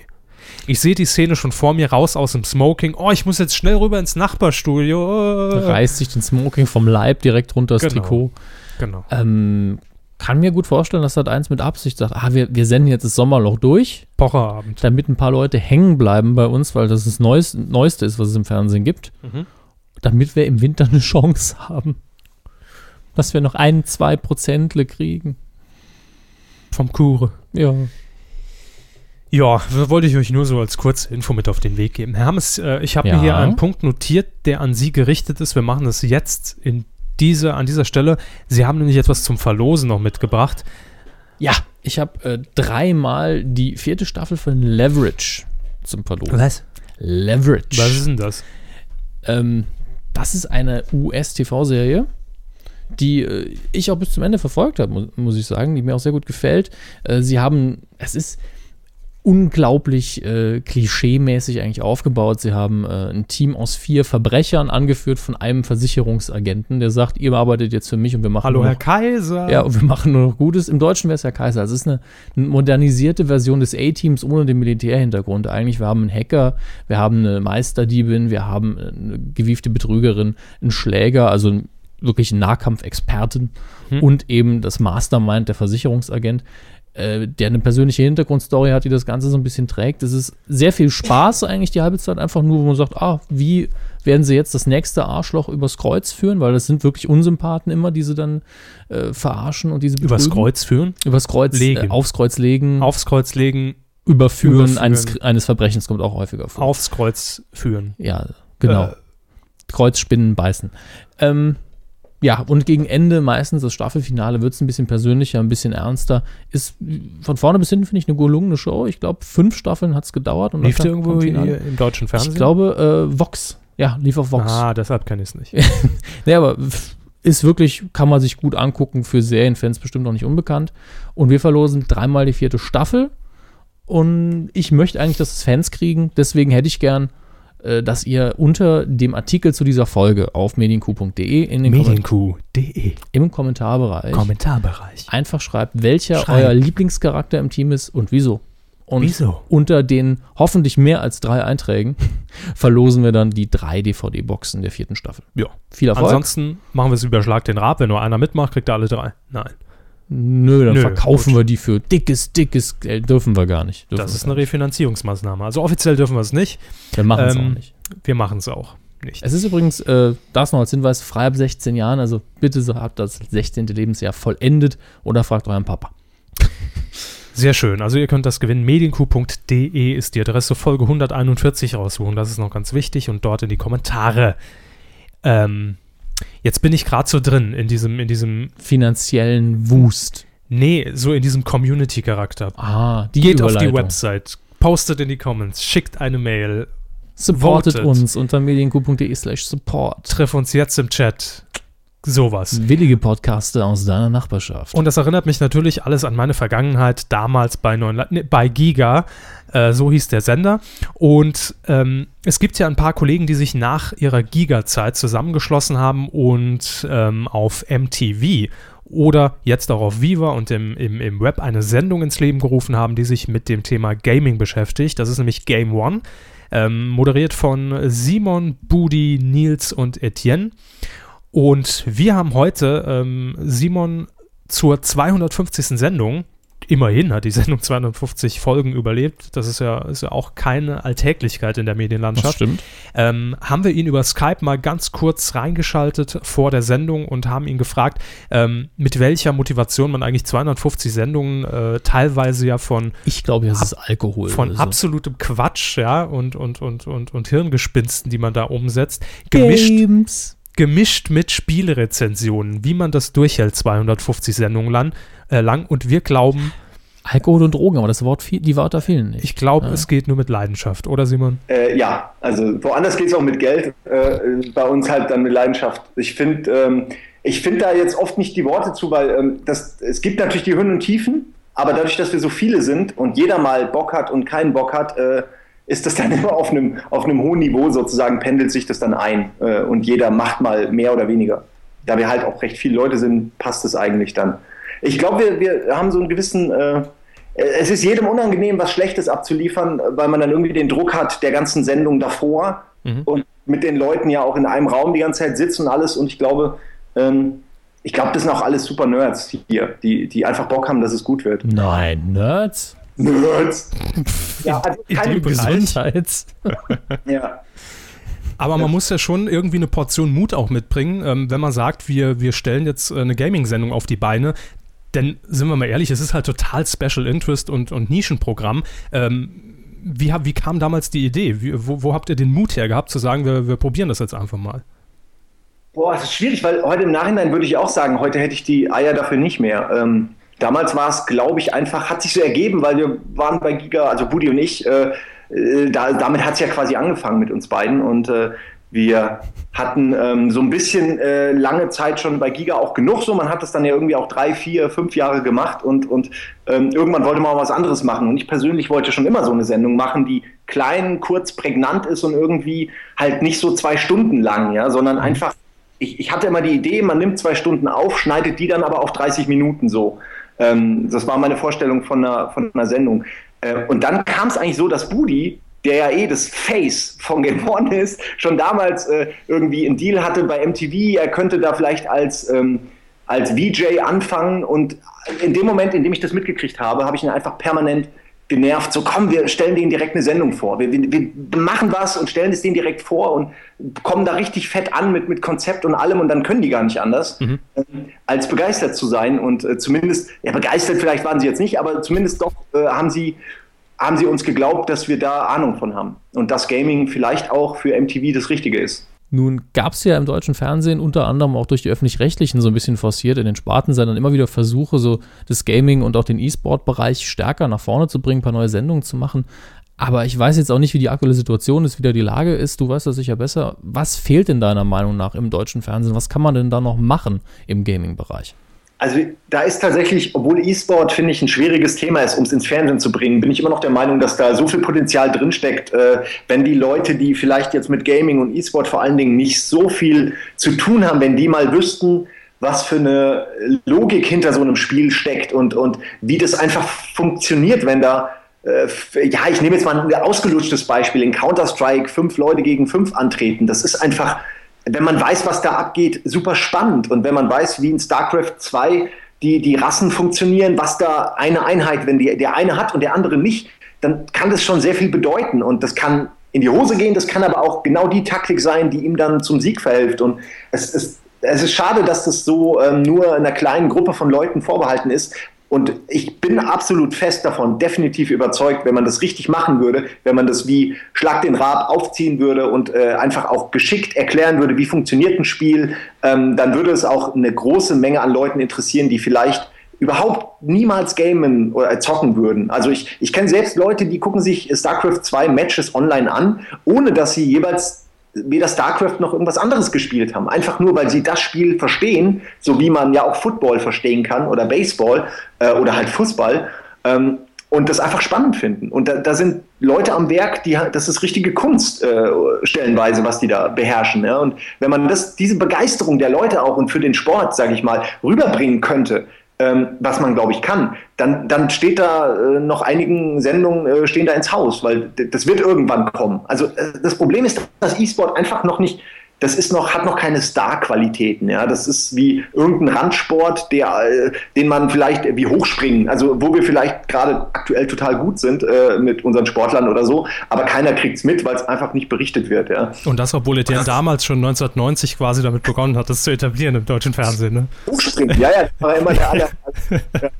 Ich sehe die Szene schon vor mir raus aus dem Smoking. Oh, ich muss jetzt schnell rüber ins Nachbarstudio. Äh. Reißt sich den Smoking vom Leib direkt runter das Genau. Trikot. Genau. Ähm, kann mir gut vorstellen, dass Sat 1 mit Absicht sagt, ah, wir, wir senden jetzt das Sommerloch durch, Pocherabend. damit ein paar Leute hängen bleiben bei uns, weil das das Neueste, Neueste ist, was es im Fernsehen gibt, Mhm. damit wir im Winter eine Chance haben. Dass wir noch ein, zwei Prozentle kriegen. Vom Kure. Ja. Ja, w- wollte ich euch nur so als kurze Info mit auf den Weg geben. Herr Hammes, äh, ich habe Ja. mir hier einen Punkt notiert, der an Sie gerichtet ist. Wir machen das jetzt in diese, an dieser Stelle. Sie haben nämlich etwas zum Verlosen noch mitgebracht. Ja, ich habe äh, dreimal die vierte Staffel von Leverage zum Verlosen. Was? Leverage. Was ist denn das? Ähm, das ist eine US-TV-Serie, die äh, ich auch bis zum Ende verfolgt habe, mu muss ich sagen, die mir auch sehr gut gefällt. Äh, sie haben, es ist unglaublich äh, klischeemäßig eigentlich aufgebaut. Sie haben äh, ein Team aus vier Verbrechern, angeführt von einem Versicherungsagenten, der sagt, ihr arbeitet jetzt für mich und wir machen Hallo, nur Herr noch Kaiser. ja, und wir machen nur noch Gutes. Im Deutschen wäre es ja Kaiser. Also es ist eine, eine modernisierte Version des A-Teams ohne den Militärhintergrund. Eigentlich, wir haben einen Hacker, wir haben eine Meisterdiebin, wir haben eine gewiefte Betrügerin, einen Schläger, also einen wirklich einen Nahkampfexperten Hm. und eben das Mastermind, der Versicherungsagent, äh, der eine persönliche Hintergrundstory hat, die das Ganze so ein bisschen trägt. Es ist sehr viel Spaß eigentlich die halbe Zeit, einfach nur, wo man sagt, ah, wie werden sie jetzt das nächste Arschloch übers Kreuz führen, weil das sind wirklich Unsympathen immer, die sie dann äh, verarschen und diese Übers betrügen. Kreuz führen, Übers Kreuz, Legen. äh, aufs Kreuz legen, aufs Kreuz legen, überführen, überführen. Eines, eines Verbrechens kommt auch häufiger vor. aufs Kreuz führen. Ja, genau. Äh. Kreuzspinnen beißen. Ähm, ja, und gegen Ende meistens das Staffelfinale wird es ein bisschen persönlicher, ein bisschen ernster. Ist von vorne bis hinten, finde ich, eine gelungene Show. Ich glaube, fünf Staffeln hat es gedauert. Und Lief der irgendwo im deutschen Fernsehen? Ich glaube, äh, Vox. Ja, lief auf Vox. Ah, deshalb kenne ich es nicht. Nee, aber ist wirklich, kann man sich gut angucken, für Serienfans bestimmt noch nicht unbekannt. Und wir verlosen dreimal die vierte Staffel. Und ich möchte eigentlich, dass es Fans kriegen. Deswegen hätte ich gern, dass ihr unter dem Artikel zu dieser Folge auf medienq.de in den Medienkuh.de im Kommentarbereich Kommentarbereich. einfach schreibt, welcher Schreibt. euer Lieblingscharakter im Team ist und wieso. Und Wieso? unter den hoffentlich mehr als drei Einträgen verlosen wir dann die drei DVD-Boxen der vierten Staffel. Ja. Viel Erfolg. Ansonsten machen wir es über Schlag den Rab. Wenn nur einer mitmacht, kriegt er alle drei. Nein. Nö, dann Nö, verkaufen gut. wir die für dickes, dickes Geld. Dürfen wir gar nicht. Dürfen Das ist eine Refinanzierungsmaßnahme. Also offiziell dürfen wir es nicht. nicht. Wir machen es ähm, auch nicht. Wir machen es auch nicht. Es ist übrigens, äh, das noch als Hinweis, frei ab 16 Jahren. Also bitte so habt das 16. Lebensjahr vollendet oder fragt euren Papa. Sehr schön. Also ihr könnt das gewinnen. Medienkuh.de ist die Adresse Folge 141 raussuchen. Das ist noch ganz wichtig. Und dort in die Kommentare. Ähm, jetzt bin ich gerade so drin in diesem, in diesem, Finanziellen Wust. nee, so in diesem Community-Charakter. Ah, die Geht auf die. Website, postet in die Comments, schickt eine Mail, Supportet Votet. uns unter medienq.de slash support. treff uns jetzt im Chat. Sowas. Willige Podcaster aus deiner Nachbarschaft. Und das erinnert mich natürlich alles an meine Vergangenheit damals bei, neuen, Le- nee, bei Giga. Äh, so hieß der Sender. Und ähm, es gibt ja ein paar Kollegen, die sich nach ihrer Giga-Zeit zusammengeschlossen haben und ähm, auf MTV oder jetzt auch auf Viva und im, im, im Web eine Sendung ins Leben gerufen haben, die sich mit dem Thema Gaming beschäftigt. Das ist nämlich Game One. Ähm, moderiert von Simon, Budi, Nils und Etienne. Und wir haben heute ähm, Simon zur 250. Sendung. Immerhin hat die Sendung 250 Folgen überlebt. Das ist ja, ist ja auch keine Alltäglichkeit in der Medienlandschaft. stimmt. Ähm, haben wir ihn über Skype mal ganz kurz reingeschaltet vor der Sendung und haben ihn gefragt, ähm, mit welcher Motivation man eigentlich 250 Sendungen äh, teilweise ja von Ich glaube, das ist Alkohol. von so. absolutem Quatsch, ja, und, und, und, und, und Hirngespinsten, die man da umsetzt, gemischt Games. Gemischt mit Spielrezensionen, wie man das durchhält, 250 Sendungen lang. Äh, lang. Und wir glauben, Alkohol und Drogen, aber das Wort, viel- die Wörter fehlen nicht. ich glaube, Ja. es geht nur mit Leidenschaft, oder Simon? Äh, ja, also woanders geht es auch mit Geld, äh, bei uns halt dann mit Leidenschaft. Ich finde ähm, ich find da jetzt oft nicht die Worte zu, weil ähm, das, es gibt natürlich die Höhen und Tiefen, aber dadurch, dass wir so viele sind und jeder mal Bock hat und keinen Bock hat, äh, ist das dann immer auf einem, auf einem hohen Niveau sozusagen, pendelt sich das dann ein äh, und jeder macht mal mehr oder weniger. Da wir halt auch recht viele Leute sind, passt es eigentlich dann. Ich glaube, wir, wir haben so einen gewissen, äh, es ist jedem unangenehm, was Schlechtes abzuliefern, weil man dann irgendwie den Druck hat der ganzen Sendung davor Mhm. und mit den Leuten ja auch in einem Raum die ganze Zeit sitzt und alles. Und ich glaube, ähm, ich glaube, das sind auch alles super Nerds hier, die, die einfach Bock haben, dass es gut wird. Nein, Nerds? Nerds. ja, also keine Gesundheit. ja. Aber man muss ja schon irgendwie eine Portion Mut auch mitbringen, ähm, wenn man sagt, wir, wir stellen jetzt äh, eine Gaming-Sendung auf die Beine. Denn, sind wir mal ehrlich, es ist halt total Special Interest und, und Nischenprogramm. Ähm, wie, wie kam damals die Idee? Wie, wo, wo, habt ihr den Mut her gehabt, zu sagen, wir, wir probieren das jetzt einfach mal? Boah, das ist schwierig, weil heute im Nachhinein würde ich auch sagen, heute hätte ich die Eier dafür nicht mehr. Ähm, damals war es, glaube ich, einfach, hat sich so ergeben, weil wir waren bei Giga, also Budi und ich, äh, äh, da, damit hat es ja quasi angefangen mit uns beiden und äh, wir hatten ähm, so ein bisschen äh, lange Zeit schon bei Giga auch genug so. Man hat das dann ja irgendwie auch drei, vier, fünf Jahre gemacht und, und ähm, irgendwann wollte man auch was anderes machen. Und ich persönlich wollte schon immer so eine Sendung machen, die klein, kurz, prägnant ist und irgendwie halt nicht so zwei Stunden lang, ja, sondern mhm. einfach, ich, ich hatte immer die Idee, man nimmt zwei Stunden auf, schneidet die dann aber auf 30 Minuten so. Ähm, das war meine Vorstellung von einer, von einer Sendung. Äh, und dann kam es eigentlich so, dass Budi, der ja eh das Face von Game One ist, schon damals äh, irgendwie einen Deal hatte bei MTV, er könnte da vielleicht als, ähm, als VJ anfangen. Und in dem Moment, in dem ich das mitgekriegt habe, habe ich ihn einfach permanent genervt, so komm, wir stellen denen direkt eine Sendung vor. Wir, wir, wir, machen was und stellen es denen direkt vor und kommen da richtig fett an mit, mit Konzept und allem und dann können die gar nicht anders, mhm. äh, als begeistert zu sein. Und äh, zumindest, ja, begeistert vielleicht waren sie jetzt nicht, aber zumindest doch äh, haben sie haben sie uns geglaubt, dass wir da Ahnung von haben und dass Gaming vielleicht auch für MTV das Richtige ist. Nun gab es ja im deutschen Fernsehen unter anderem auch durch die öffentlich-rechtlichen so ein bisschen forciert in den Spartensendern immer wieder Versuche, so das Gaming und auch den E-Sport-Bereich stärker nach vorne zu bringen, ein paar neue Sendungen zu machen. Aber ich weiß jetzt auch nicht, wie die aktuelle Situation ist, wie da die Lage ist. Du weißt das sicher besser. Was fehlt in deiner Meinung nach im deutschen Fernsehen? Was kann man denn da noch machen im Gaming-Bereich? Also da ist tatsächlich, obwohl E-Sport, finde ich, ein schwieriges Thema ist, um es ins Fernsehen zu bringen, bin ich immer noch der Meinung, dass da so viel Potenzial drinsteckt, äh, wenn die Leute, die vielleicht jetzt mit Gaming und E-Sport vor allen Dingen nicht so viel zu tun haben, wenn die mal wüssten, was für eine Logik hinter so einem Spiel steckt und, und wie das einfach funktioniert, wenn da äh, ja, ich nehme jetzt mal ein ausgelutschtes Beispiel. In Counter-Strike fünf Leute gegen fünf antreten. Das ist einfach wenn man weiß, was da abgeht, super spannend. Und wenn man weiß, wie in StarCraft 2 die, die Rassen funktionieren, was da eine Einheit, wenn die, der eine hat und der andere nicht, dann kann das schon sehr viel bedeuten. Und das kann in die Hose gehen, das kann aber auch genau die Taktik sein, die ihm dann zum Sieg verhilft. Und es ist, es ist schade, dass das so ähm, nur einer kleinen Gruppe von Leuten vorbehalten ist, und ich bin absolut fest davon, definitiv überzeugt, wenn man das richtig machen würde, wenn man das wie Schlag den Rab aufziehen würde und äh, einfach auch geschickt erklären würde, wie funktioniert ein Spiel, ähm, dann würde es auch eine große Menge an Leuten interessieren, die vielleicht überhaupt niemals gamen oder zocken würden. Also ich, ich kenne selbst Leute, die gucken sich StarCraft 2 Matches online an, ohne dass sie jeweils weder StarCraft noch irgendwas anderes gespielt haben. Einfach nur, weil sie das Spiel verstehen, so wie man ja auch Football verstehen kann oder Baseball äh, oder halt Fußball. Ähm, und das einfach spannend finden. Und da, da, sind Leute am Werk, die das ist richtige Kunst äh, stellenweise, was die da beherrschen. Ja? Und wenn man das, diese Begeisterung der Leute auch und für den Sport, sage ich mal, rüberbringen könnte, ähm, was man, glaube ich, kann, dann, dann steht da äh, noch einigen Sendungen äh, stehen da ins Haus, weil das wird irgendwann kommen. Also äh, das Problem ist, dass E-Sport einfach noch nicht das ist noch, hat noch keine Star-Qualitäten. Ja? Das ist wie irgendein Randsport, der, äh, den man vielleicht wie Hochspringen, also wo wir vielleicht gerade aktuell total gut sind äh, mit unseren Sportlern oder so, aber keiner kriegt es mit, weil es einfach nicht berichtet wird. Ja? Und das, obwohl er damals schon 1990 quasi damit begonnen hat, das zu etablieren im deutschen Fernsehen. Ne? Hochspringen, ja, ja, das war immer der aller.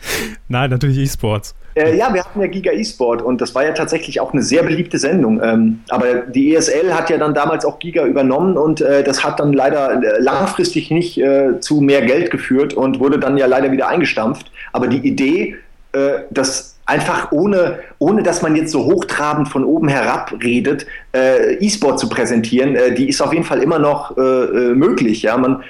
Nein, natürlich E-Sports. Äh, ja, wir hatten ja Giga E-Sport und das war ja tatsächlich auch eine sehr beliebte Sendung. Ähm, aber die ESL hat ja dann damals auch Giga übernommen und äh, das hat dann leider äh, langfristig nicht äh, zu mehr Geld geführt und wurde dann ja leider wieder eingestampft. Aber die Idee, äh, dass einfach ohne, ohne dass man jetzt so hochtrabend von oben herab redet, äh, E-Sport zu präsentieren, die ist auf jeden Fall immer noch möglich. Ja, man,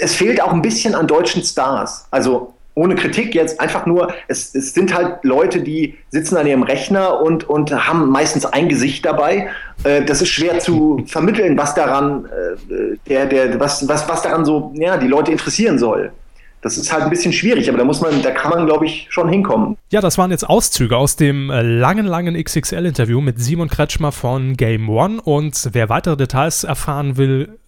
es fehlt auch ein bisschen an deutschen Stars. Also ohne Kritik jetzt einfach nur, es, es sind halt Leute, die sitzen an ihrem Rechner und, und haben meistens ein Gesicht dabei. Äh, das ist schwer zu vermitteln, was daran, äh, der, der, was, was, was daran so, ja, die Leute interessieren soll. Das ist halt ein bisschen schwierig, aber da muss man, da kann man, glaube ich, schon hinkommen. Ja, das waren jetzt Auszüge aus dem äh, langen, langen XXL-Interview mit Simon Kretschmer von Game One. Und wer weitere Details erfahren will,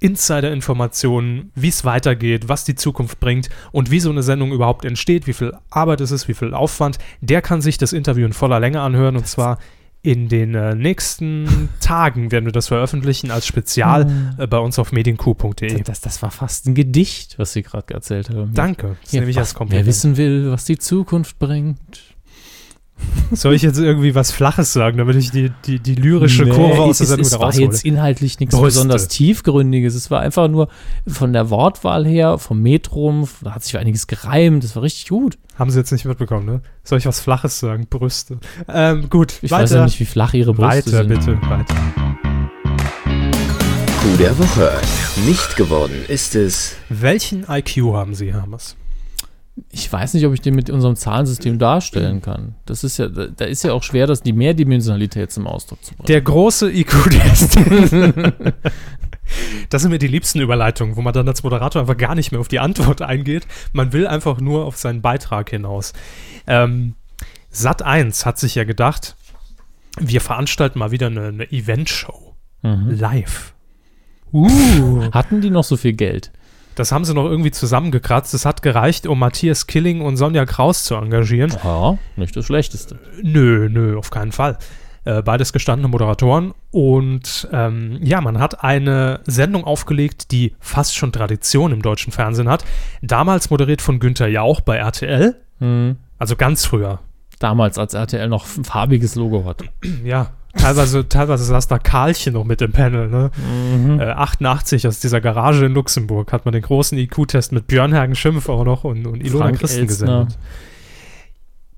Insider-Informationen, wie es weitergeht, was die Zukunft bringt und wie so eine Sendung überhaupt entsteht, wie viel Arbeit es ist, wie viel Aufwand, der kann sich das Interview in voller Länge anhören und zwar in den äh, nächsten Tagen werden wir das veröffentlichen als Spezial äh, bei uns auf medienq.de. Das, das war fast ein Gedicht, was Sie gerade erzählt haben. Danke, das Ja, nehme ich als was- Kompliment. Wer wissen will, was die Zukunft bringt. Soll ich jetzt irgendwie was Flaches sagen, damit ich die, die, die lyrische Kurve aus der es, Sendung es wieder war raushole? jetzt inhaltlich nichts Brüste. besonders tiefgründiges. Es war einfach nur von der Wortwahl her, vom Metrum, da hat sich einiges gereimt. Das war richtig gut. Haben Sie jetzt nicht mitbekommen, ne? Soll ich was Flaches sagen? Brüste. Ähm, gut, Ich weiter. weiß ja nicht, wie flach ihre Brüste weiter, sind. bitte, weiter. Coup der Woche. Nicht geworden ist es Welchen IQ haben Sie, Hermes? Ich weiß nicht, ob ich den mit unserem Zahlensystem darstellen kann. Das ist ja, da ist ja auch schwer, das die Mehrdimensionalität zum Ausdruck zu bringen. Der große IQ-Test. das sind mir die liebsten Überleitungen, wo man dann als Moderator einfach gar nicht mehr auf die Antwort eingeht. Man will einfach nur auf seinen Beitrag hinaus. Ähm, Sat 1 hat sich ja gedacht, wir veranstalten mal wieder eine, eine Event-Show. Mhm. Live. Uh. Hatten die noch so viel Geld? Das haben sie noch irgendwie zusammengekratzt. Es hat gereicht, um Matthias Killing und Sonja Kraus zu engagieren. Ja, nicht das Schlechteste. Nö, nö, auf keinen Fall. Äh, beides gestandene Moderatoren. Und ähm, ja, man hat eine Sendung aufgelegt, die fast schon Tradition im deutschen Fernsehen hat. Damals moderiert von Günther Jauch bei RTL. Hm. Also ganz früher. Damals, als RTL noch ein farbiges Logo hatte. Ja, teilweise, teilweise saß da Karlchen noch mit im Panel. Ne? Mhm. Äh, 88 aus dieser Garage in Luxemburg hat man den großen IQ-Test mit Björn Hagen Schimpf auch noch und, und Ilona Frank Christen Elstner. gesendet.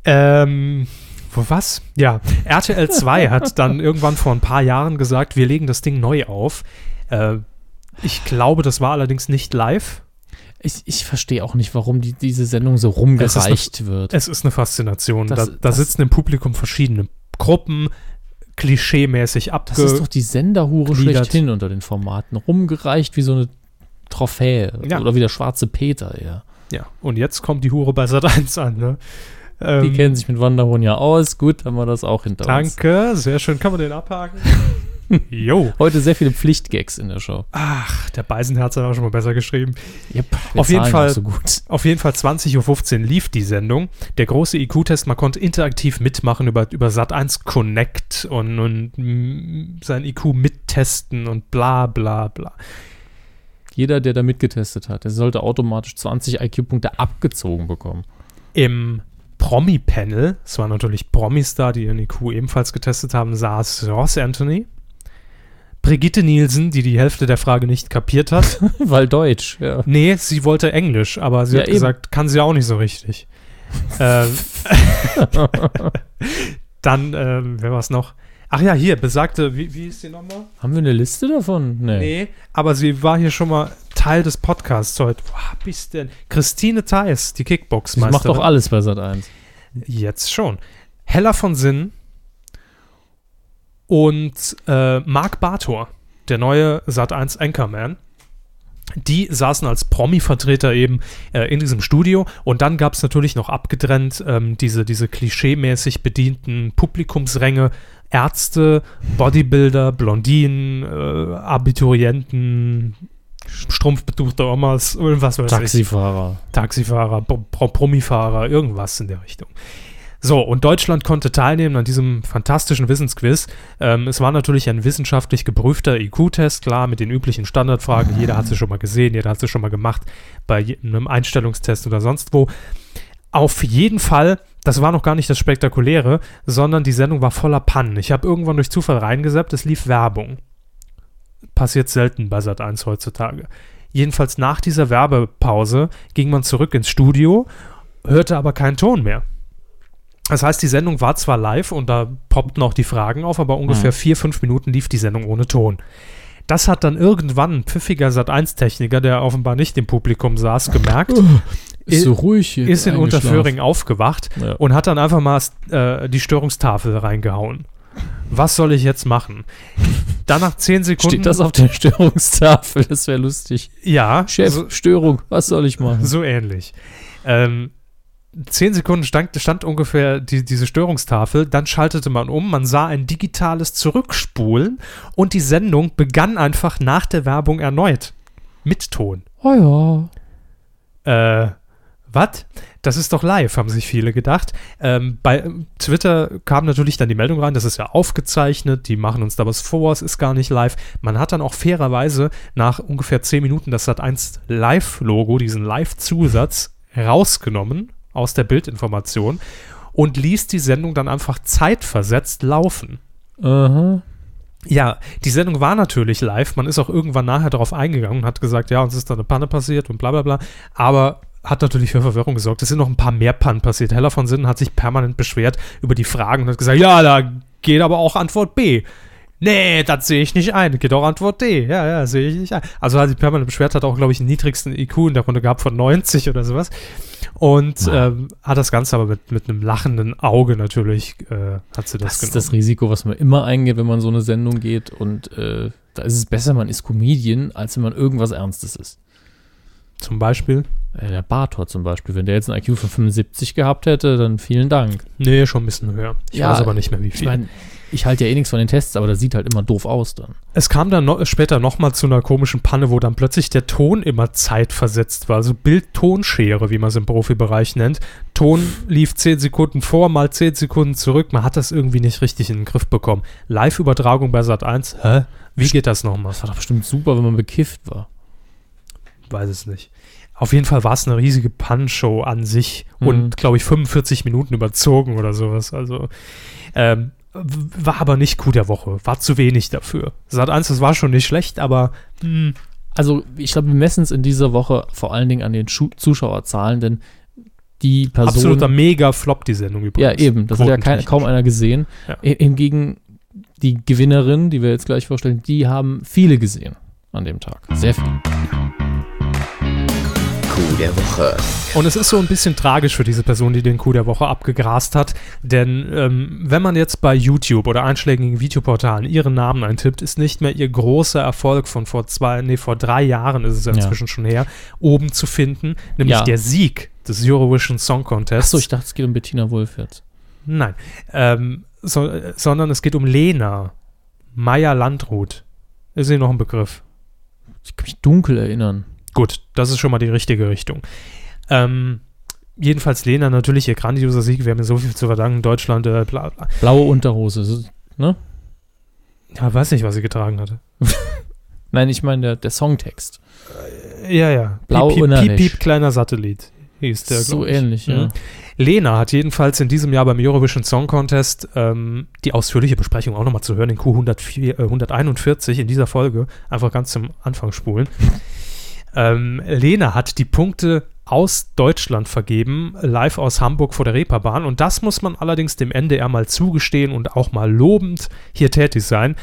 Ähm, wo was? Ja, RTL 2 hat dann irgendwann vor ein paar Jahren gesagt, wir legen das Ding neu auf. Äh, ich glaube, das war allerdings nicht live. Ich, ich verstehe auch nicht, warum die, diese Sendung so rumgereicht wird. Es ist eine Faszination. Das- da, da das- sitzen im Publikum verschiedene Gruppen, klischeemäßig abge... Das ist doch die Senderhure schlechthin unter den Formaten. Rumgereicht wie so eine Trophäe. Ja. Oder wie der schwarze Peter, ja. ja, und jetzt kommt die Hure bei Sat 1 an. Ne? Die Ähm, kennen sich mit Wanderhund ja aus. Gut, haben wir das auch hinter uns. Danke, sehr schön. Kann man den abhaken? Jo. Heute sehr viele Pflichtgags in der Show. Ach, der Beisenherz hat auch schon mal besser geschrieben. Yep, Auf jeden Fall- So gut. Auf jeden Fall 20.15 Uhr lief die Sendung. Der große IQ-Test, man konnte interaktiv mitmachen über, über Sat1 Connect und, und sein IQ mittesten und bla bla bla. Jeder, der da mitgetestet hat, der sollte automatisch 20 IQ-Punkte abgezogen bekommen. Im Promi-Panel, es waren natürlich Promis da, die ihren IQ ebenfalls getestet haben, saß Ross Anthony, Brigitte Nielsen, die die Hälfte der Frage nicht kapiert hat. Weil Deutsch, ja. Nee, sie wollte Englisch, aber sie Ja, hat eben. gesagt, kann sie auch nicht so richtig. ähm, dann, ähm, wer war es noch? Ach ja, hier, besagte, wie, wie ist die nochmal? Haben wir eine Liste davon? Nee. Nee, aber sie war hier schon mal Teil des Podcasts heute. Wo hab ich's denn? Christine Theis, die Sie Kickbox-Meisterin. macht doch alles bei Sat 1. Jetzt schon. Hella von Sinn und äh, Marc Bartor, der neue Sat1 Anchorman. Die saßen als Promi-Vertreter eben äh, in diesem Studio und dann gab es natürlich noch abgetrennt ähm, diese, diese klischeemäßig bedienten Publikumsränge, Ärzte, Bodybuilder, Blondinen, äh, Abiturienten, strumpfbetuchte Omas, irgendwas weiß ich. Taxifahrer. Taxifahrer, Pro Pro Promifahrer, irgendwas in der Richtung. So, und Deutschland konnte teilnehmen an diesem fantastischen Wissensquiz. Ähm, es war natürlich ein wissenschaftlich geprüfter IQ-Test, klar, mit den üblichen Standardfragen. Jeder hat sie schon mal gesehen, jeder hat sie schon mal gemacht, bei einem Einstellungstest oder sonst wo. Auf jeden Fall, das war noch gar nicht das Spektakuläre, sondern die Sendung war voller Pannen. Ich habe irgendwann durch Zufall reingesappt, es lief Werbung. Passiert selten bei Sat1 heutzutage. Jedenfalls nach dieser Werbepause ging man zurück ins Studio, hörte aber keinen Ton mehr. Das heißt, die Sendung war zwar live und da poppten auch die Fragen auf, aber ungefähr vier, fünf Minuten lief die Sendung ohne Ton. Das hat dann irgendwann ein pfiffiger Sat1-Techniker, der offenbar nicht im Publikum saß, gemerkt, Ist so ruhig hier. ist in. Unterföhring aufgewacht Ja. und hat dann einfach mal äh, die Störungstafel reingehauen. Was soll ich jetzt machen? Dann nach zehn Sekunden. Steht das auf der Störungstafel? Das wäre lustig. Ja, Chef, so, Störung, was soll ich machen? so ähnlich. Ähm, zehn Sekunden stand, stand ungefähr die, diese Störungstafel, dann schaltete man um, man sah ein digitales Zurückspulen und die Sendung begann einfach nach der Werbung erneut. Mit Ton. Oh ja. Äh, was? Das ist doch live, haben sich viele gedacht. Ähm, bei Twitter kam natürlich dann die Meldung rein, das ist ja aufgezeichnet, die machen uns da was vor, es ist gar nicht live. Man hat dann auch fairerweise nach ungefähr 10 Minuten das Sat1 Live-Logo, diesen Live-Zusatz, rausgenommen aus der Bildinformation und ließ die Sendung dann einfach zeitversetzt laufen. Aha. Ja, die Sendung war natürlich live. Man ist auch irgendwann nachher darauf eingegangen und hat gesagt, ja, uns ist da eine Panne passiert und bla bla bla. Aber hat natürlich für Verwirrung gesorgt. Es sind noch ein paar mehr Pannen passiert. Heller von Sinnen hat sich permanent beschwert über die Fragen und hat gesagt, ja, da geht aber auch Antwort B. Nee, das sehe ich nicht ein. Geht auch Antwort D. Ja, ja, sehe ich nicht ein. Also hat sich permanent beschwert, hat auch, glaube ich, den niedrigsten IQ in der Runde gehabt von 90 oder sowas. Und ja. ähm, hat das Ganze aber mit, mit einem lachenden Auge natürlich, äh, hat sie das, das ist das Risiko, was man immer eingeht, wenn man so eine Sendung geht. Und äh, da ist es besser, man ist Comedian, als wenn man irgendwas Ernstes ist. Zum Beispiel? Äh, der Bartor zum Beispiel. Wenn der jetzt ein IQ von 75 gehabt hätte, dann vielen Dank. Nee, schon ein bisschen höher. Ich ja, weiß aber nicht mehr, wie viel. Ich mein, ich halte ja eh nichts von den Tests, aber das sieht halt immer doof aus dann. Es kam dann noch, später nochmal zu einer komischen Panne, wo dann plötzlich der Ton immer zeitversetzt war. Also Bild-Tonschere, wie man es im Profibereich nennt. Ton lief 10 Sekunden vor, mal 10 Sekunden zurück. Man hat das irgendwie nicht richtig in den Griff bekommen. Live-Übertragung bei Sat 1, hä? Wie geht das nochmal? Das war doch bestimmt super, wenn man bekifft war. Weiß es nicht. Auf jeden Fall war es eine riesige Punch-Show an sich mhm. und, glaube ich, 45 Minuten überzogen oder sowas. Also, ähm, war aber nicht Coup der Woche. War zu wenig dafür. Sat 1, das war schon nicht schlecht, aber. Mh. Hm. Also, ich glaube, wir messen es in dieser Woche vor allen Dingen an den Schu Zuschauerzahlen, denn die Person. Absoluter Mega-Flop, die Sendung übrigens. Ja, eben. Das hat ja kein, kaum einer gesehen. Ja. Hingegen die Gewinnerin, die wir jetzt gleich vorstellen, die haben viele gesehen an dem Tag. Sehr viel. Coup der Woche. Und es ist so ein bisschen tragisch für diese Person, die den Coup der Woche abgegrast hat, denn ähm, wenn man jetzt bei YouTube oder einschlägigen Videoportalen ihren Namen eintippt, ist nicht mehr ihr großer Erfolg von vor zwei, nee, vor drei Jahren ist es ja inzwischen ja. schon her, oben zu finden, nämlich ja. der Sieg des Eurovision Song Contests. Achso, ich dachte, es geht um Bettina Wolf jetzt. Nein, ähm, so, sondern es geht um Lena Meyer Landrut. Ist hier noch ein Begriff? Ich kann mich dunkel erinnern. Gut, das ist schon mal die richtige Richtung. Ähm, jedenfalls Lena natürlich ihr grandioser Sieg. Wir haben ihr so viel zu verdanken. Deutschland, äh, bla, bla. Blaue Unterhose, ne? Ja, weiß nicht, was sie getragen hatte. Nein, ich meine der, der Songtext. Ja, ja. Blau piep, piep, piep, piep, kleiner Satellit hieß der. So ähnlich, ja. Mhm. Lena hat jedenfalls in diesem Jahr beim Eurovision Song Contest ähm, die ausführliche Besprechung auch nochmal zu hören, in Q141 äh, 141 in dieser Folge. Einfach ganz zum Anfang spulen. Ähm, Lena hat die Punkte aus Deutschland vergeben, live aus Hamburg vor der Reeperbahn. Und das muss man allerdings dem NDR mal zugestehen und auch mal lobend hier tätig sein.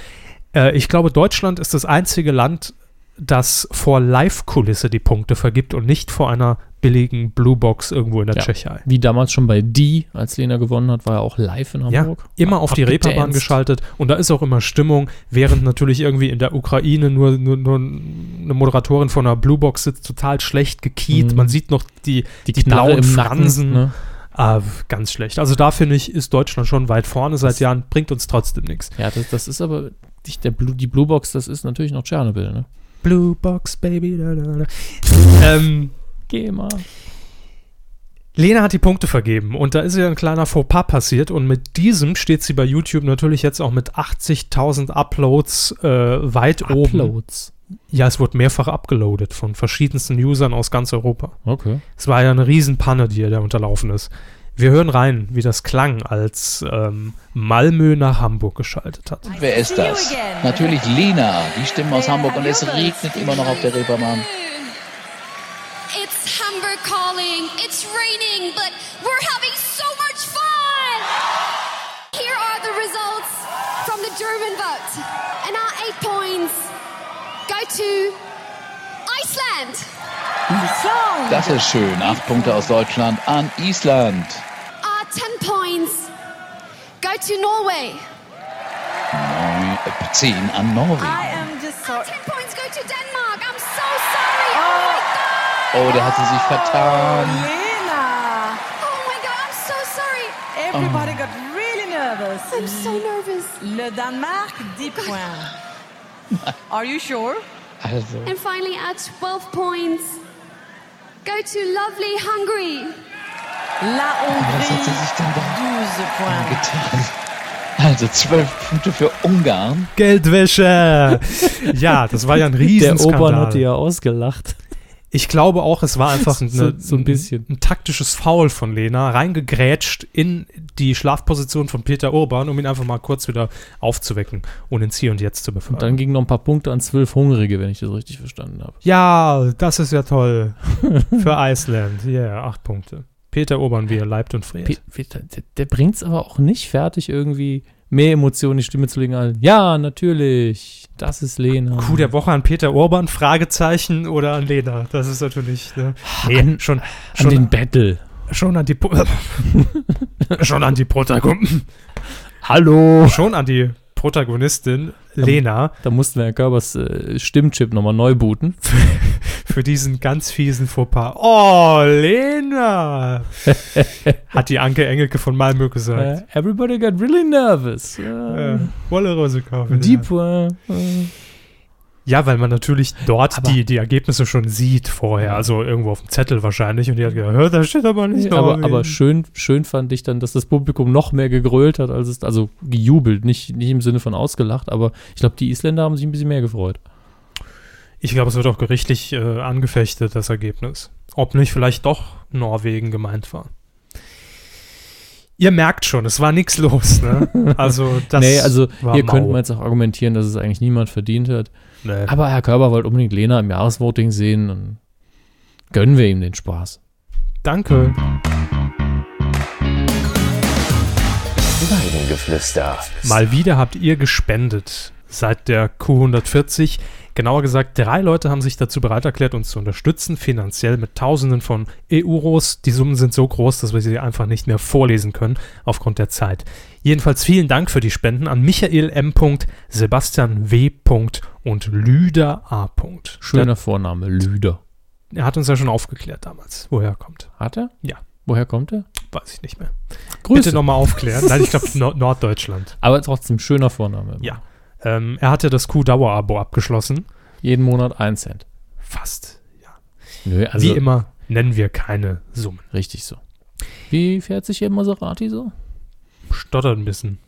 Äh, ich glaube, Deutschland ist das einzige Land, das vor Live-Kulisse die Punkte vergibt und nicht vor einer billigen Bluebox irgendwo in der ja, Tschechei. Wie damals schon bei Die, als Lena gewonnen hat, war er auch live in Hamburg. Ja, immer auf die Reeperbahn geschaltet und da ist auch immer Stimmung, während natürlich irgendwie in der Ukraine nur, nur, nur eine Moderatorin von einer Bluebox sitzt, total schlecht gekiet. Mhm. Man sieht noch die, die, die blauen Fransen. Nacken, ne? Ah, ganz schlecht. Also da finde ich, ist Deutschland schon weit vorne seit das Jahren, bringt uns trotzdem nichts. Ja, das, das ist aber, die, der Blue, die Bluebox, das ist natürlich noch Tschernobyl, ne? Blue Box, Baby. Da, da, da. ähm, Geh mal. Lena hat die Punkte vergeben und da ist ihr ein kleiner Fauxpas passiert und mit diesem steht sie bei YouTube natürlich jetzt auch mit 80.000 Uploads äh, weit Uploads. oben. Uploads? Ja, es wurde mehrfach abgeloadet von verschiedensten Usern aus ganz Europa. Okay. Es war ja eine Riesenpanne, die ihr da unterlaufen ist. Wir hören rein, wie das klang, als ähm, Malmö nach Hamburg geschaltet hat. Wer ist das? Natürlich Lena, die Stimmen aus Hamburg und es regnet immer noch auf der Reeperbahn. It's Hamburg calling, it's raining, but we're having so much fun! Here are the results from the German vote. And our eight points go to Iceland. Das ist schön. Acht Punkte aus Deutschland an Island. Uh, ten points go to Norway. Neun, äh, zehn an Norwegen. I am just so uh, ten points go to Denmark. I'm so sorry. Oh, oh my god. Oh, der hat sie sich vertan. Lena. Oh Everybody got really nervous. I'm so nervous. Le Danemark, 10 points. Are you sure? Also, And finally, at 12 points, go to lovely Hungary. La was hat sie Hongrie, da 12 points. getan? Also zwölf Punkte für Ungarn. Geldwäsche! ja, das war ja ein Der Riesenskandal. Obern hat die ja ausgelacht. Ich glaube auch, es war einfach eine, So- so ein bisschen. Ein, taktisches Foul von Lena, reingegrätscht in die Schlafposition von Peter Urban, um ihn einfach mal kurz wieder aufzuwecken und ins Hier und Jetzt zu befördern. Und dann gingen noch ein paar Punkte an zwölf Hungrige, wenn ich das richtig verstanden habe. ja, das ist ja toll. Für Iceland. Ja, yeah, acht Punkte. Peter Urban, wie er leibt und friert. Pe- Peter, der, der bringt es aber auch nicht fertig, irgendwie mehr Emotionen in die Stimme zu legen. als, Ja, natürlich, das ist Lena. Coup der Woche an Peter Urban, Fragezeichen oder an Lena. Das ist natürlich, ne? Nee, An- schon, An schon, den Battle. schon an die, schon an die Protagonistin, Hallo. schon an die Protagonistin Lena Da mussten wir Herrn Körbers äh, Stimmchip nochmal neu booten. für diesen ganz fiesen Fauxpas. Oh, Lena! Hat die Anke Engelke von Malmö gesagt. Äh, everybody got really nervous. Äh, Äh, Wolle Rose kaufen. die ja. Point. Äh. ja, weil man natürlich dort Aber- die, die Ergebnisse schon sieht vorher. Also irgendwo auf dem Zettel wahrscheinlich. Und die hat gesagt, "Hör, da steht aber nicht aber, Norwegen." aber schön, schön fand ich dann, dass das Publikum noch mehr gegrölt hat, als es, also gejubelt, nicht, nicht im Sinne von ausgelacht, aber ich glaube, die Isländer haben sich ein bisschen mehr gefreut. Ich glaube, es wird auch gerichtlich äh, angefechtet, das Ergebnis. Ob nicht vielleicht doch Norwegen gemeint war. Ihr merkt schon, es war nichts los, ne? Also das nee, also hier mau. könnte man jetzt auch argumentieren, dass es eigentlich niemand verdient hat. Nee. Aber Herr Körber wollte unbedingt Lena im Jahresvoting sehen und gönnen wir ihm den Spaß. Danke. Weidengeflüster. Mal wieder habt ihr gespendet seit der Q140. Genauer gesagt, drei Leute haben sich dazu bereit erklärt, uns zu unterstützen, finanziell mit Tausenden von Euros. Die Summen sind so groß, dass wir sie einfach nicht mehr vorlesen können, aufgrund der Zeit. Jedenfalls vielen Dank für die Spenden an Michael M. Sebastian W. und Lüder A. Schöner Vorname, Lüder. Er hat uns ja schon aufgeklärt damals, woher er kommt. Hat er? Ja. Woher kommt er? Weiß ich nicht mehr. Grüße. Bitte nochmal aufklären. Nein, ich glaube Nord Norddeutschland. Aber trotzdem schöner Vorname. Ja. Ähm, er hatte das Q-Dauer-Abo abgeschlossen. Jeden Monat ein Cent. Fast. Nö, also Wie immer nennen wir keine Summen. richtig so. Wie fährt sich Ihr Maserati so? Stottert ein bisschen.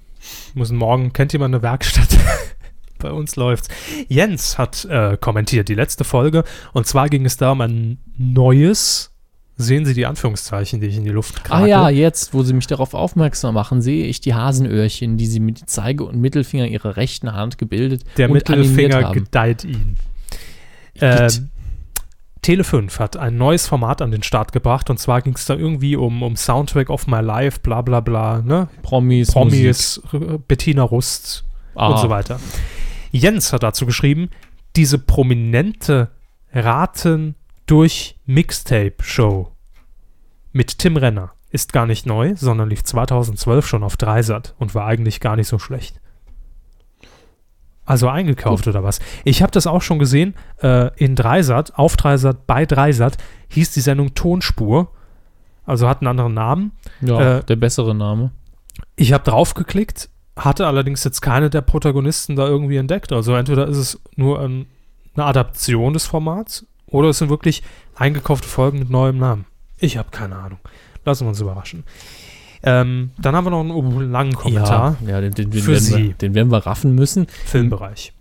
Müssen morgen, kennt jemand eine Werkstatt? Bei uns läuft's. Jens hat äh, kommentiert die letzte Folge und zwar ging es da um ein neues, sehen Sie die Anführungszeichen, die ich in die Luft krake. Ah ja, jetzt, wo Sie mich darauf aufmerksam machen, sehe ich die Hasenöhrchen, die Sie mit Zeige- und Mittelfinger Ihrer rechten Hand gebildet Der und Mittelfinger gedeiht ihn. Ähm, Tele5 hat ein neues Format an den Start gebracht und zwar ging es da irgendwie um, um Soundtrack of My Life, bla bla bla, ne? Promis, Musik. Promis, äh, Bettina Rust Ah. und so weiter. Jens hat dazu geschrieben, diese prominente Raten durch Mixtape-Show mit Tim Renner ist gar nicht neu, sondern lief 2012 schon auf Dreisat und war eigentlich gar nicht so schlecht. Also eingekauft oder was? Ich habe das auch schon gesehen äh, in Dreisat, auf Dreisat, bei Dreisat hieß die Sendung Tonspur, also hat einen anderen Namen. Ja, Äh, der bessere Name. Ich habe draufgeklickt, hatte allerdings jetzt keine der Protagonisten da irgendwie entdeckt. Also entweder ist es nur ein, eine Adaption des Formats oder es sind wirklich eingekaufte Folgen mit neuem Namen. Ich habe keine Ahnung. Lassen wir uns überraschen. Ähm, dann haben wir noch einen langen Kommentar. Ja, ja den, den, den, für werden Sie. wir, den werden wir raffen müssen. Filmbereich.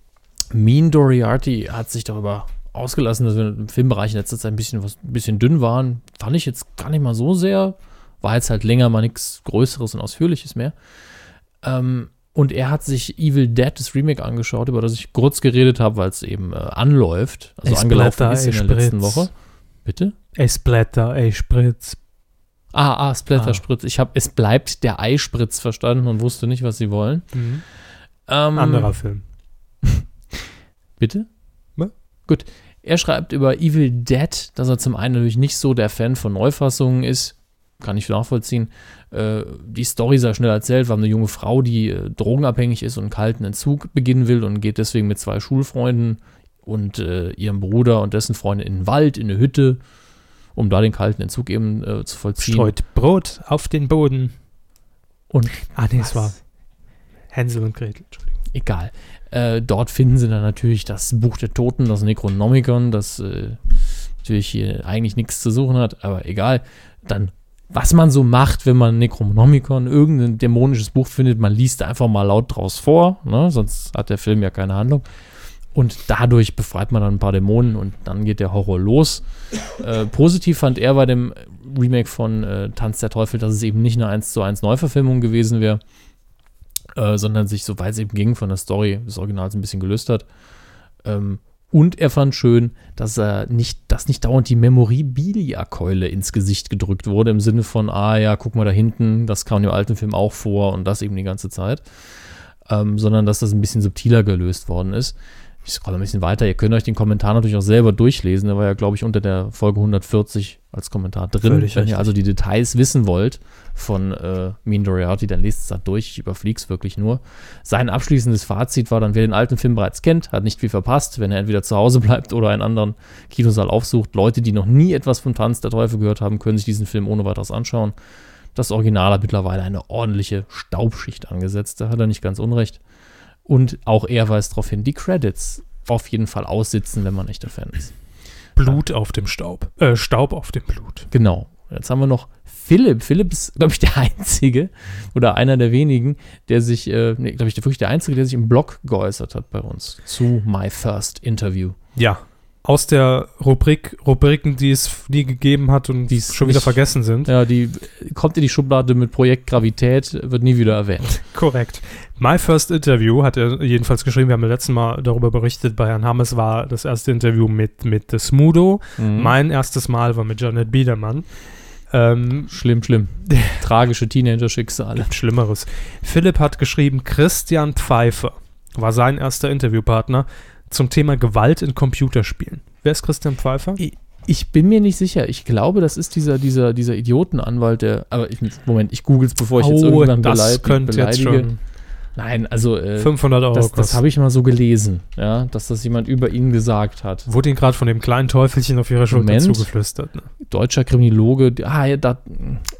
Mean Doriarty hat sich darüber ausgelassen, dass wir im Filmbereich in letzter Zeit ein bisschen, was, ein bisschen dünn waren. Fand ich jetzt gar nicht mal so sehr. War jetzt halt länger mal nichts Größeres und Ausführliches mehr. Ähm, und er hat sich Evil Dead, das Remake, angeschaut, über das ich kurz geredet habe, weil es eben äh, anläuft. Also Es angelaufen blätter, ist in der letzten Spritz. Woche. Bitte? Ey, Splatter, ey, Spritz. Ah, ah, Splatter Ah. Spritz. Ich habe es bleibt der Eispritz verstanden und wusste nicht, was sie wollen. Ähm, Anderer Film. Bitte? Ne? Gut. Er schreibt über Evil Dead, dass er zum einen natürlich nicht so der Fan von Neufassungen ist. Kann ich nachvollziehen. Äh, die Story sei schnell erzählt. Wir haben eine junge Frau, die äh, drogenabhängig ist und einen kalten Entzug beginnen will und geht deswegen mit zwei Schulfreunden und äh, ihrem Bruder und dessen Freundin in den Wald, in eine Hütte, um da den kalten Entzug eben äh, zu vollziehen. Streut Brot auf den Boden. Und Ah, nee, es war Hänsel und Gretel. Entschuldigung. egal. Äh, dort finden sie dann natürlich das Buch der Toten, das Necronomicon, das äh, natürlich hier eigentlich nichts zu suchen hat, aber egal. Dann, was man so macht, wenn man Necronomicon, irgendein dämonisches Buch findet, man liest einfach mal laut draus vor, ne? sonst hat der Film ja keine Handlung. Und dadurch befreit man dann ein paar Dämonen und dann geht der Horror los. Äh, positiv fand er bei dem Remake von äh, Tanz der Teufel, dass es eben nicht eine 1 zu 1 Neuverfilmung gewesen wäre, äh, sondern sich, soweit es eben ging, von der Story des Originals ein bisschen gelöst hat. Ähm, und er fand schön, dass er nicht, dass nicht dauernd die Memorabilia-Keule ins Gesicht gedrückt wurde, im Sinne von, ah ja, guck mal da hinten, das kam im alten Film auch vor und das eben die ganze Zeit. Ähm, sondern dass das ein bisschen subtiler gelöst worden ist. Ich scrolle ein bisschen weiter. Ihr könnt euch den Kommentar natürlich auch selber durchlesen. Der war ja, glaube ich, unter der Folge 140 als Kommentar drin. Völlig Wenn richtig. ihr also die Details wissen wollt von äh, Mean Doriarty, dann lest es da durch. Ich überfliege es wirklich nur. Sein abschließendes Fazit war dann, wer den alten Film bereits kennt, hat nicht viel verpasst, wenn er entweder zu Hause bleibt oder einen anderen Kinosaal aufsucht. Leute, die noch nie etwas von Tanz der Teufel gehört haben, können sich diesen Film ohne weiteres anschauen. Das Original hat mittlerweile eine ordentliche Staubschicht angesetzt. Da hat er nicht ganz unrecht. Und auch er weist darauf hin, die Credits auf jeden Fall aussitzen, wenn man echter Fan ist. Blut auf dem Staub. Äh, Staub auf dem Blut. Genau. Jetzt haben wir noch Philipp. Philipp ist, glaube ich, der Einzige oder einer der wenigen, der sich, äh, nee, glaube ich, wirklich der Einzige, der sich im Blog geäußert hat bei uns zu My First Interview. Ja. Aus der Rubrik, Rubriken, die es nie gegeben hat und die schon wieder nicht- vergessen sind. Ja, die kommt in die Schublade mit Projekt Gravität, wird nie wieder erwähnt. Korrekt. My First Interview hat er jedenfalls geschrieben. Wir haben ja letztes Mal darüber berichtet. Bei Herrn Hammes war das erste Interview mit, mit Smudo. Mhm. Mein erstes Mal war mit Janet Biedermann. Ähm, Schlimm, schlimm. Tragische Teenager-Schicksale. Schlimmeres. Philipp hat geschrieben, Christian Pfeiffer war sein erster Interviewpartner zum Thema Gewalt in Computerspielen. Wer ist Christian Pfeiffer? Ich bin mir nicht sicher. Ich glaube, das ist dieser, dieser, dieser Idiotenanwalt, der. Aber ich, Moment, ich google es, bevor ich jetzt irgendwann Oh, das könnte jetzt beleidige. schon Nein, also. Äh, 500 Euro das, das habe ich mal so gelesen, ja, dass das jemand über ihn gesagt hat. Wurde ihnen gerade von dem kleinen Teufelchen auf ihrer Schulter Moment. zugeflüstert. Ne? Deutscher Kriminologe, ah, ja, da,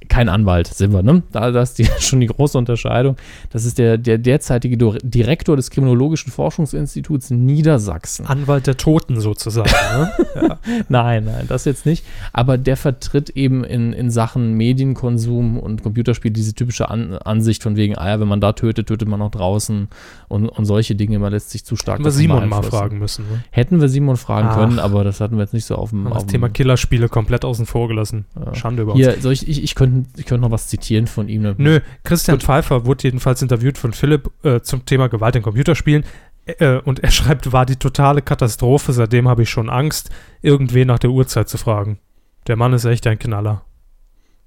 kein Anwalt sind wir, ne? Da, da ist die, schon die große Unterscheidung. Das ist der, der derzeitige Dir- Direktor des Kriminologischen Forschungsinstituts Niedersachsen. Anwalt der Toten sozusagen. Ne? Nein, nein, das jetzt nicht. Aber der vertritt eben in, in Sachen Medienkonsum und Computerspiel diese typische An Ansicht von wegen, ah ja, wenn man da tötet, tötet man auch draußen und, und solche Dinge, man lässt sich zu stark Hätten wir Simon mal fragen müssen. Ne? Hätten wir Simon fragen Ach. können, aber das hatten wir jetzt nicht so auf dem, auf das Thema Killerspiele komplett außen vor gelassen. Ja. Schande über uns. Hier, soll ich, ich, ich könnte ich könnte noch was zitieren von ihm. ne? Nö, Christian Gut. Pfeiffer wurde jedenfalls interviewt von Philipp äh, zum Thema Gewalt in Computerspielen. Äh, und er schreibt, war die totale Katastrophe. Seitdem habe ich schon Angst, irgendwen nach der Uhrzeit zu fragen. Der Mann ist echt ein Knaller.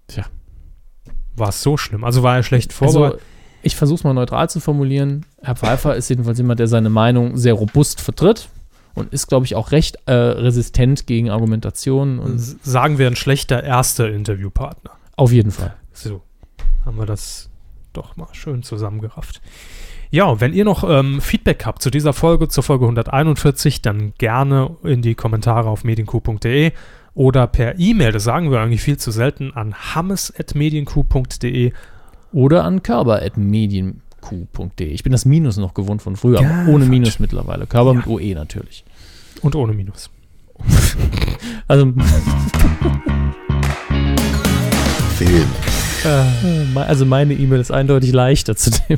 Tja. War es so schlimm? Also war er schlecht Also, vorbereitet? Ich versuche es mal neutral zu formulieren. Herr Pfeiffer ist jedenfalls jemand, der seine Meinung sehr robust vertritt und ist, glaube ich, auch recht äh, resistent gegen Argumentationen. Und Sagen wir ein schlechter erster Interviewpartner. auf jeden Fall. So, haben wir das doch mal schön zusammengerafft. Ja, wenn ihr noch ähm, Feedback habt zu dieser Folge, zur Folge 141, dann gerne in die Kommentare auf medienku.de oder per E-Mail, das sagen wir eigentlich viel zu selten, an hammes.medienku.de. Oder an körper.medienq.de. Ich bin das Minus noch gewohnt von früher, Ja, aber ohne falsch. Minus mittlerweile. Körper Ja. mit OE natürlich. Und ohne Minus. Also, Film. äh, also meine E-Mail ist eindeutig leichter zu dem.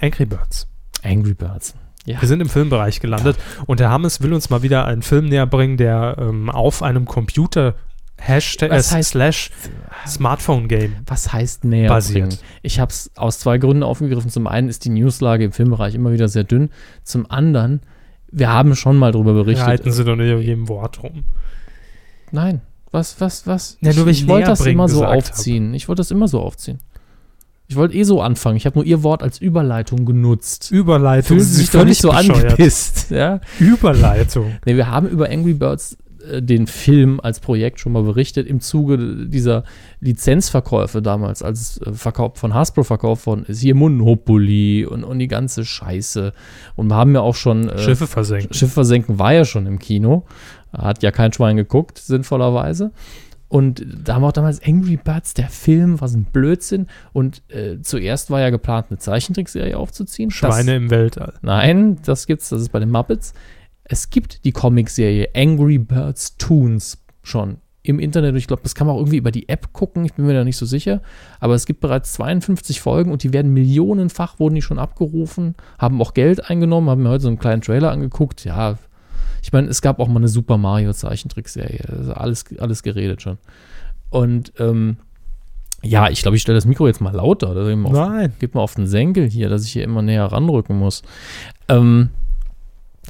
Angry Birds. Angry Birds. Ja. Wir sind im Filmbereich gelandet und der Hammes will uns mal wieder einen Film näher bringen, der ähm, auf einem Computer Hashtag äh, Was heißt- slash Smartphone Game Was heißt näher Basiert. bringen? Ich habe es aus zwei Gründen aufgegriffen. Zum einen ist die Newslage im Filmbereich immer wieder sehr dünn. Zum anderen, wir haben schon mal darüber berichtet. Reiten sie doch nicht auf jedem Wort rum. Nein, was, was, was? Ja, nur ich, ich wollte das immer so aufziehen. Ich wollte das immer so aufziehen. Ich wollte eh so anfangen. Ich habe nur ihr Wort als Überleitung genutzt. Überleitung. Fühlen Sie sich doch nicht so angepisst. Ja? Überleitung. Nee, wir haben über Angry Birds äh, den Film als Projekt schon mal berichtet im Zuge dieser Lizenzverkäufe damals, als es äh, verkauft, von Hasbro verkauft worden ist. Hier Monopoly und, und die ganze Scheiße. Und wir haben ja auch schon äh, Schiffe versenken. Schiff versenken war ja schon im Kino. Hat ja kein Schwein geguckt, sinnvollerweise. Und da haben wir auch damals Angry Birds, der Film, was ein Blödsinn. Und äh, zuerst war ja geplant, eine Zeichentrickserie aufzuziehen. Schweine Das, im Weltall. nein, das gibt's, das ist bei den Muppets. Es gibt die Comicserie Angry Birds Toons schon im Internet. Und Ich glaube, das kann man auch irgendwie über die App gucken. Ich bin mir da nicht so sicher. Aber es gibt bereits 52 Folgen und die werden millionenfach, wurden die schon abgerufen, haben auch Geld eingenommen, haben mir heute so einen kleinen Trailer angeguckt. Ja, ich meine, es gab auch mal eine Super Mario Zeichentrickserie. Also alles, alles geredet schon. Und ähm, ja, ich glaube, ich stelle das Mikro jetzt mal lauter. Mal auf, Nein. gib mal auf den Senkel hier, dass ich hier immer näher ranrücken muss. Ähm,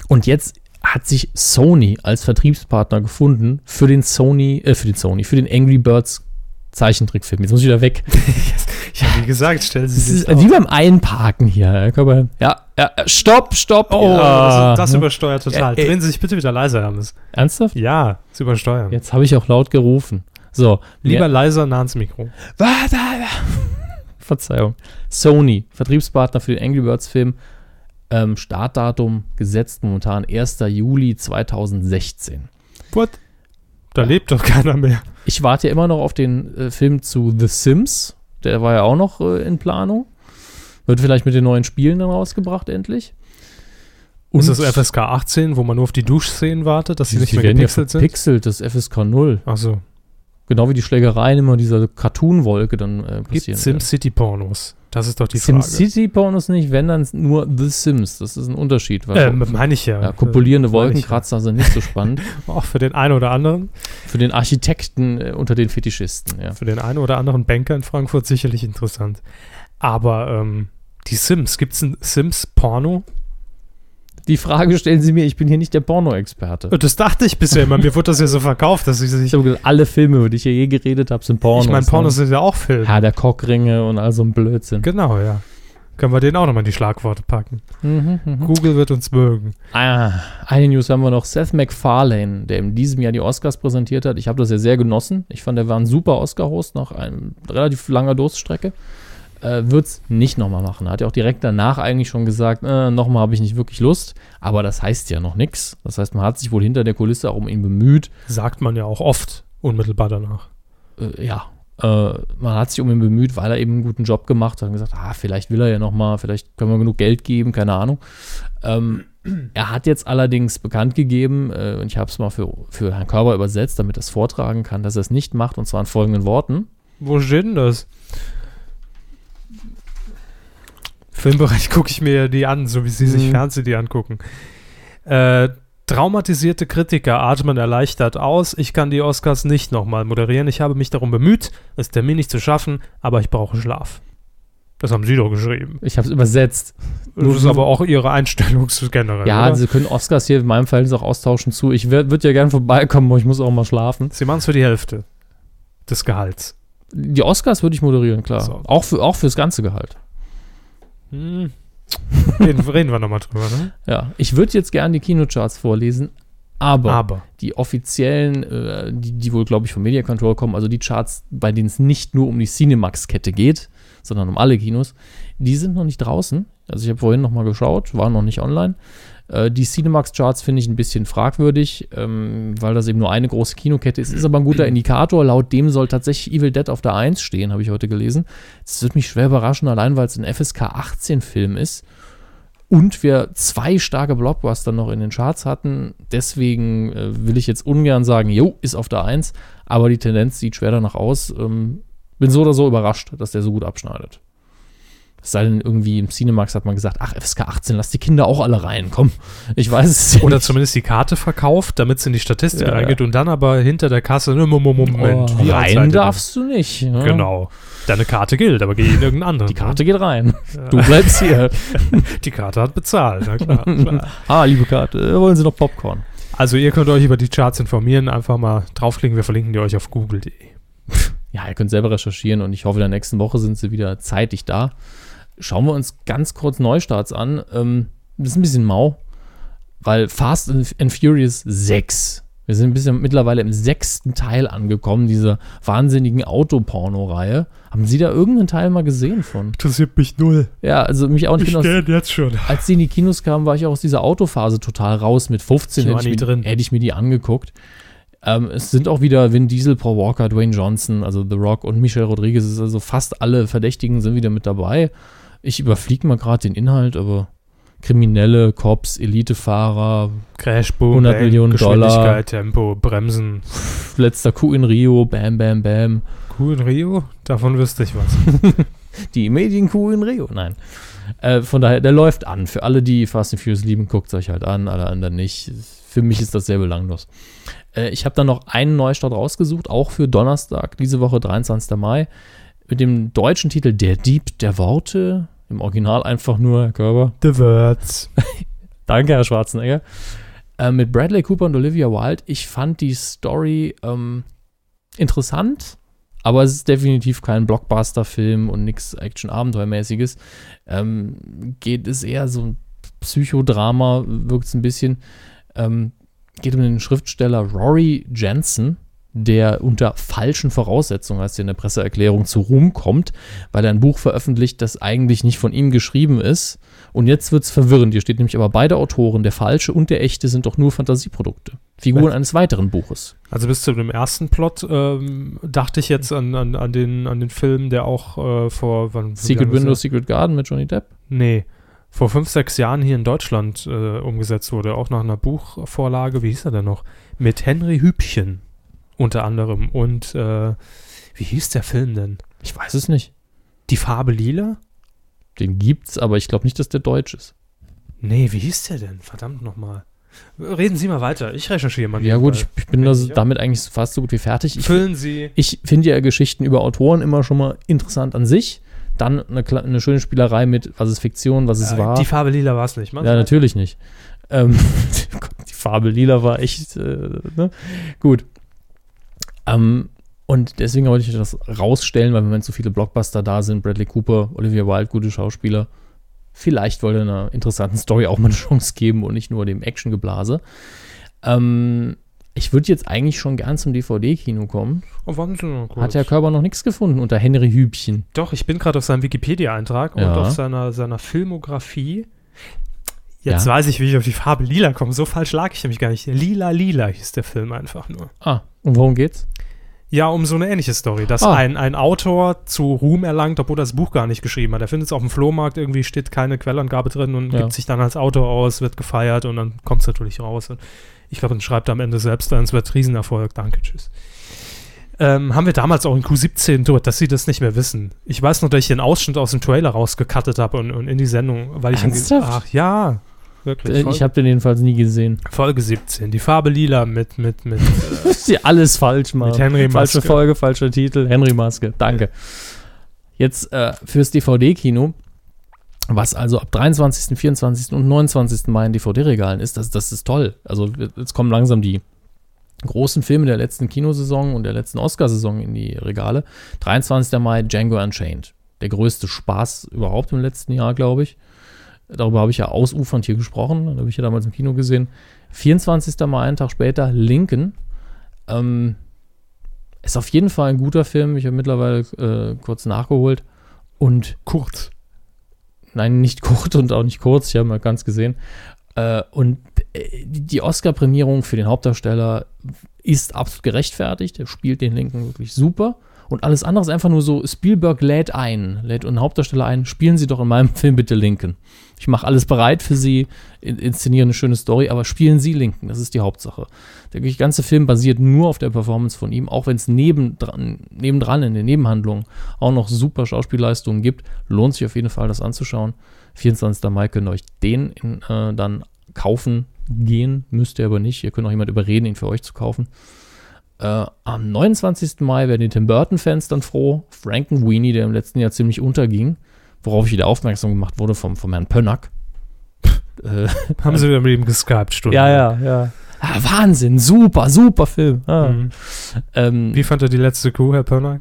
und jetzt hat sich Sony als Vertriebspartner gefunden für den Sony, äh, für den Sony, für den Angry Birds Zeichentrickfilm. Jetzt muss ich wieder weg. Ich habe wie gesagt, stellen Sie sich äh, wie beim Einparken hier. Ja, ja, stopp, stopp. Oh, ja. das, das übersteuert total. Ja, ey. Drehen Sie sich bitte wieder leiser, Hermes. Ernsthaft? Ja, das übersteuern. Jetzt habe ich auch laut gerufen. So, Lieber wer- leiser nah ans Mikro. Verzeihung. Sony, Vertriebspartner für den Angry Birds Film. Ähm, Startdatum gesetzt momentan 1. Juli 2016. What? Da lebt doch keiner mehr. Ich warte ja immer noch auf den äh, Film zu The Sims. Der war ja auch noch äh, in Planung. Wird vielleicht mit den neuen Spielen dann rausgebracht, endlich. ist das FSK 18, wo man nur auf die Duschszenen wartet, dass sie nicht mehr werden ja gepixelt sind? verpixelt, das FSK 0. Achso. Genau wie die Schlägereien immer dieser Cartoon-Wolke dann äh, passieren. SimCity-Pornos? Das ist doch die Frage. SimCity-Pornos nicht, wenn dann nur The Sims. Das ist ein Unterschied. Weil Ähm, meine ich ja. ja, kopulierende Äh, Wolkenkratzer sind nicht so spannend. Ja. Auch für den einen oder anderen, Für den Architekten äh, unter den Fetischisten, ja. für den einen oder anderen Banker in Frankfurt sicherlich interessant. Aber ähm, die Sims, gibt es ein Sims-Porno? Die Frage stellen Sie mir, ich bin hier nicht der Porno-Experte. Das dachte ich bisher immer. Mir wurde das ja so verkauft, dass ich sich. Ich habe gesagt, alle Filme, über die ich hier je geredet habe, sind Pornos. ich meine, Pornos ne? sind ja auch Filme. Herr der Cockringe und all so ein Blödsinn. Genau, ja. Können wir den auch nochmal in die Schlagworte packen. Mhm, mhm. Google wird uns mögen. Ah, eine News haben wir noch. Seth MacFarlane, der in diesem Jahr die Oscars präsentiert hat. Ich habe das ja sehr genossen. Ich fand, der war ein super Oscar-Host nach einem relativ langer Durststrecke. Äh, Wird es nicht nochmal machen. Er hat ja auch direkt danach eigentlich schon gesagt, äh, nochmal habe ich nicht wirklich Lust. Aber das heißt ja noch nichts. Das heißt, man hat sich wohl hinter der Kulisse auch um ihn bemüht. Sagt man ja auch oft unmittelbar danach. Äh, ja, äh, man hat sich um ihn bemüht, weil er eben einen guten Job gemacht hat und gesagt, ah, vielleicht will er ja nochmal, vielleicht können wir genug Geld geben, keine Ahnung. Ähm, er hat jetzt allerdings bekannt gegeben, äh, und ich habe es mal für, für Herrn Körber übersetzt, damit er es vortragen kann, dass er es nicht macht, und zwar in folgenden Worten. Wo steht denn das? Filmbereich gucke ich mir die an, so wie Sie sich Mhm. Fernsehen die angucken. Äh, traumatisierte Kritiker atmen erleichtert aus. Ich kann die Oscars nicht nochmal moderieren. Ich habe mich darum bemüht, das Termin nicht zu schaffen, aber ich brauche Schlaf. Das haben Sie doch geschrieben. Ich habe es übersetzt. Das ist aber auch Ihre Einstellung zu generell. Ja, oder? Sie können Oscars hier in meinem Verhältnis auch austauschen zu. Ich würde ja gerne vorbeikommen, aber ich muss auch mal schlafen. Sie machen es für die Hälfte des Gehalts. Die Oscars würde ich moderieren, klar. So. Auch, für, auch fürs ganze Gehalt. Hm. Reden, reden wir nochmal drüber, ne? Ja, ich würde jetzt gerne die Kinocharts vorlesen, aber, Aber. die offiziellen, äh, die, die wohl, glaube ich, vom Media Control kommen, also die Charts, bei denen es nicht nur um die Cinemax-Kette geht, sondern um alle Kinos, die sind noch nicht draußen. Also ich habe vorhin noch mal geschaut, waren noch nicht online. Äh, die Cinemax-Charts finde ich ein bisschen fragwürdig, ähm, weil das eben nur eine große Kinokette ist. Ist aber ein guter Indikator. Laut dem soll tatsächlich Evil Dead auf der 1 stehen, habe ich heute gelesen. Das wird mich schwer überraschen, allein weil es ein FSK 18-Film ist und wir zwei starke Blockbuster noch in den Charts hatten. Deswegen äh, will ich jetzt ungern sagen, jo, ist auf der 1, aber die Tendenz sieht schwer danach aus. Ähm, bin so oder so überrascht, dass der so gut abschneidet. Es sei denn, irgendwie im Cinemax hat man gesagt, ach, FSK 18, lass die Kinder auch alle rein, komm. Ich weiß es ja Oder nicht. zumindest die Karte verkauft, damit es in die Statistik Ja, reingeht und dann aber hinter der Kasse, ne, Mo- Moment, oh, rein darfst du nicht. Ja. denn? Genau. Deine Karte gilt, aber geh in irgendeinen anderen. Die Karte geht rein. Du bleibst hier. Die Karte hat bezahlt, na klar. klar. ah, liebe Karte, äh, wollen Sie noch Popcorn? Also ihr könnt euch über die Charts informieren, einfach mal draufklicken, wir verlinken die euch auf google.de. Ja, ihr könnt selber recherchieren und ich hoffe, in der nächsten Woche sind sie wieder zeitig da. Schauen wir uns ganz kurz Neustarts an. Ähm, das ist ein bisschen mau, weil Fast and Furious 6. Wir sind ein bisschen mittlerweile im sechsten Teil angekommen, dieser wahnsinnigen Autoporno-Reihe. Haben Sie da irgendeinen Teil mal gesehen von? Interessiert mich null. Ja, also mich auch nicht. Ich gern jetzt schon. als die in die Kinos kamen, war ich auch aus dieser Autophase total raus. Mit 15 Ich war hätte ich, mir, drin. hätte ich mir die angeguckt. Ähm, es sind auch wieder Vin Diesel, Paul Walker, Dwayne Johnson, also The Rock und Michelle Rodriguez. Also fast alle Verdächtigen sind wieder mit dabei. Ich überfliege mal gerade den Inhalt, aber Kriminelle, Cops, Elitefahrer, Crash, Boom, 100 Bang, Millionen Geschwindigkeit, Dollar. Tempo, Bremsen. letzter Coup in Rio, Bam, Bam, Bam. Cool in Rio? Davon wüsste ich was. Die Medienkuh in Rio. Nein. Äh, von daher, der läuft an. Für alle, die Fast and Furious lieben, guckt es euch halt an, alle anderen nicht. Für mich ist das sehr belanglos. Äh, ich habe dann noch einen Neustart rausgesucht, auch für Donnerstag, diese Woche, 23. Mai, mit dem deutschen Titel Der Dieb der Worte. Im Original einfach nur, Herr Körber. The Words. Danke, Herr Schwarzenegger. Äh, mit Bradley Cooper und Olivia Wilde. Ich fand die Story ähm, interessant, aber es ist definitiv kein Blockbuster-Film und nichts Action-Abenteuermäßiges. Ähm, geht es eher so ein Psychodrama, wirkt es ein bisschen. Ähm, geht um den Schriftsteller Rory Jensen, der unter falschen Voraussetzungen, heißt er in der Presseerklärung, zu Ruhm kommt, weil er ein Buch veröffentlicht, das eigentlich nicht von ihm geschrieben ist. Und jetzt wird es verwirrend. Hier steht nämlich aber beide Autoren, der falsche und der echte, sind doch nur Fantasieprodukte. Figuren eines weiteren Buches. Also bis zu dem ersten Plot ähm, dachte ich jetzt an, an, an, den, an den Film, der auch äh, vor wann, Secret Window? Secret Garden mit Johnny Depp. Nee, vor fünf, sechs Jahren hier in Deutschland äh, umgesetzt wurde, auch nach einer Buchvorlage, wie hieß er denn noch? Mit Henry Hübchen unter anderem. Und äh, wie hieß der Film denn? Ich weiß es nicht. Die Farbe Lila? Den gibt's, aber ich glaube nicht, dass der deutsch ist. Nee, wie hieß der denn? Verdammt nochmal. Reden Sie mal weiter, ich recherchiere mal. Ja gut, ich, ich bin sicher. damit eigentlich fast so gut wie fertig. Ich, Füllen Sie. ich finde ja Geschichten über Autoren immer schon mal interessant an sich. Dann eine, eine schöne Spielerei mit, was ist Fiktion, was ist Äh, wahr. Die Farbe Lila war es nicht, man. Ja, natürlich nicht. Ähm, die Farbe lila war echt, äh, ne? Gut. Ähm, und deswegen wollte ich das rausstellen, weil im Moment so viele Blockbuster da sind. Bradley Cooper, Olivia Wilde, gute Schauspieler. Vielleicht wollte er einer interessanten Story auch mal eine Chance geben und nicht nur dem Actiongeblase. Ähm, ich würde jetzt eigentlich schon gern zum DVD-Kino kommen. Oh, warten Sie kurz. Hat Herr Körber noch nichts gefunden unter Henry Hübchen. Doch, ich bin gerade auf seinem Wikipedia-Eintrag Ja. und auf seiner, seiner Filmografie. Jetzt Ja. weiß ich, wie ich auf die Farbe Lila komme. So falsch lag ich nämlich gar nicht. Lila Lila hieß der Film einfach nur. Ah, und worum geht's? Ja, um so eine ähnliche Story, dass Ah. ein, ein Autor zu Ruhm erlangt, obwohl er das Buch gar nicht geschrieben hat. Er findet es auf dem Flohmarkt, irgendwie steht keine Quellangabe drin und Ja. gibt sich dann als Autor aus, wird gefeiert und dann kommt es natürlich raus. Und ich glaube, dann schreibt er am Ende selbst dann, es wird Riesenerfolg. Danke, tschüss. Ähm, haben wir damals auch in Q17 dort, dass sie das nicht mehr wissen. Ich weiß noch, dass ich den Ausschnitt aus dem Trailer rausgekattet habe und, und in die Sendung, weil ich Ernsthaft? ach ja, wirklich. Äh, Folge, Ich habe den jedenfalls nie gesehen. Folge 17, die Farbe Lila mit mit mit äh, ist ja alles falsch, Mann. Mit Henry Falsche Maske. Folge, falscher Titel. Henry Maske. Danke. Jetzt äh, fürs DVD-Kino, was also ab 23., 24. und 29. Mai in DVD-Regalen ist, das, das ist toll. Also jetzt kommen langsam die großen Filme der letzten Kinosaison und der letzten Oscarsaison in die Regale. 23. Mai Django Unchained. Der größte Spaß überhaupt im letzten Jahr, glaube ich. Darüber habe ich ja ausufernd hier gesprochen. Da habe ich ja damals im Kino gesehen. 24. Mai, einen Tag später, Lincoln. Ähm, ist auf jeden Fall ein guter Film. Ich habe mittlerweile äh, kurz nachgeholt. Und kurz. nein, nicht kurz und auch nicht kurz. Ich habe mal ganz gesehen. Äh, und äh, die die Oscar-Prämierung für den Hauptdarsteller ist absolut gerechtfertigt. Er spielt den Linken wirklich super. Und alles andere ist einfach nur so, Spielberg lädt ein, lädt einen Hauptdarsteller ein, spielen Sie doch in meinem Film bitte Lincoln. Ich mache alles bereit für Sie, in- inszenieren eine schöne Story, aber spielen Sie Lincoln, das ist die Hauptsache. Der ganze Film basiert nur auf der Performance von ihm, auch wenn es nebendran, nebendran in den Nebenhandlungen auch noch super Schauspielleistungen gibt, lohnt sich auf jeden Fall, das anzuschauen. 24. Mai könnt ihr euch den in, äh, dann kaufen gehen, müsst ihr aber nicht. Ihr könnt auch jemand überreden, ihn für euch zu kaufen. Äh, am 29. Mai werden die Tim Burton-Fans dann froh. Frankenweenie, der im letzten Jahr ziemlich unterging, worauf ich wieder aufmerksam gemacht wurde vom, vom Herrn Pönnack. äh, Haben sie wieder mit ihm geskypt, Stunden. ja, ja, ja. Ah, Wahnsinn, super, super Film. Ah. Mhm. Ähm, Wie fand er die letzte Kuh, Herr Pörnack?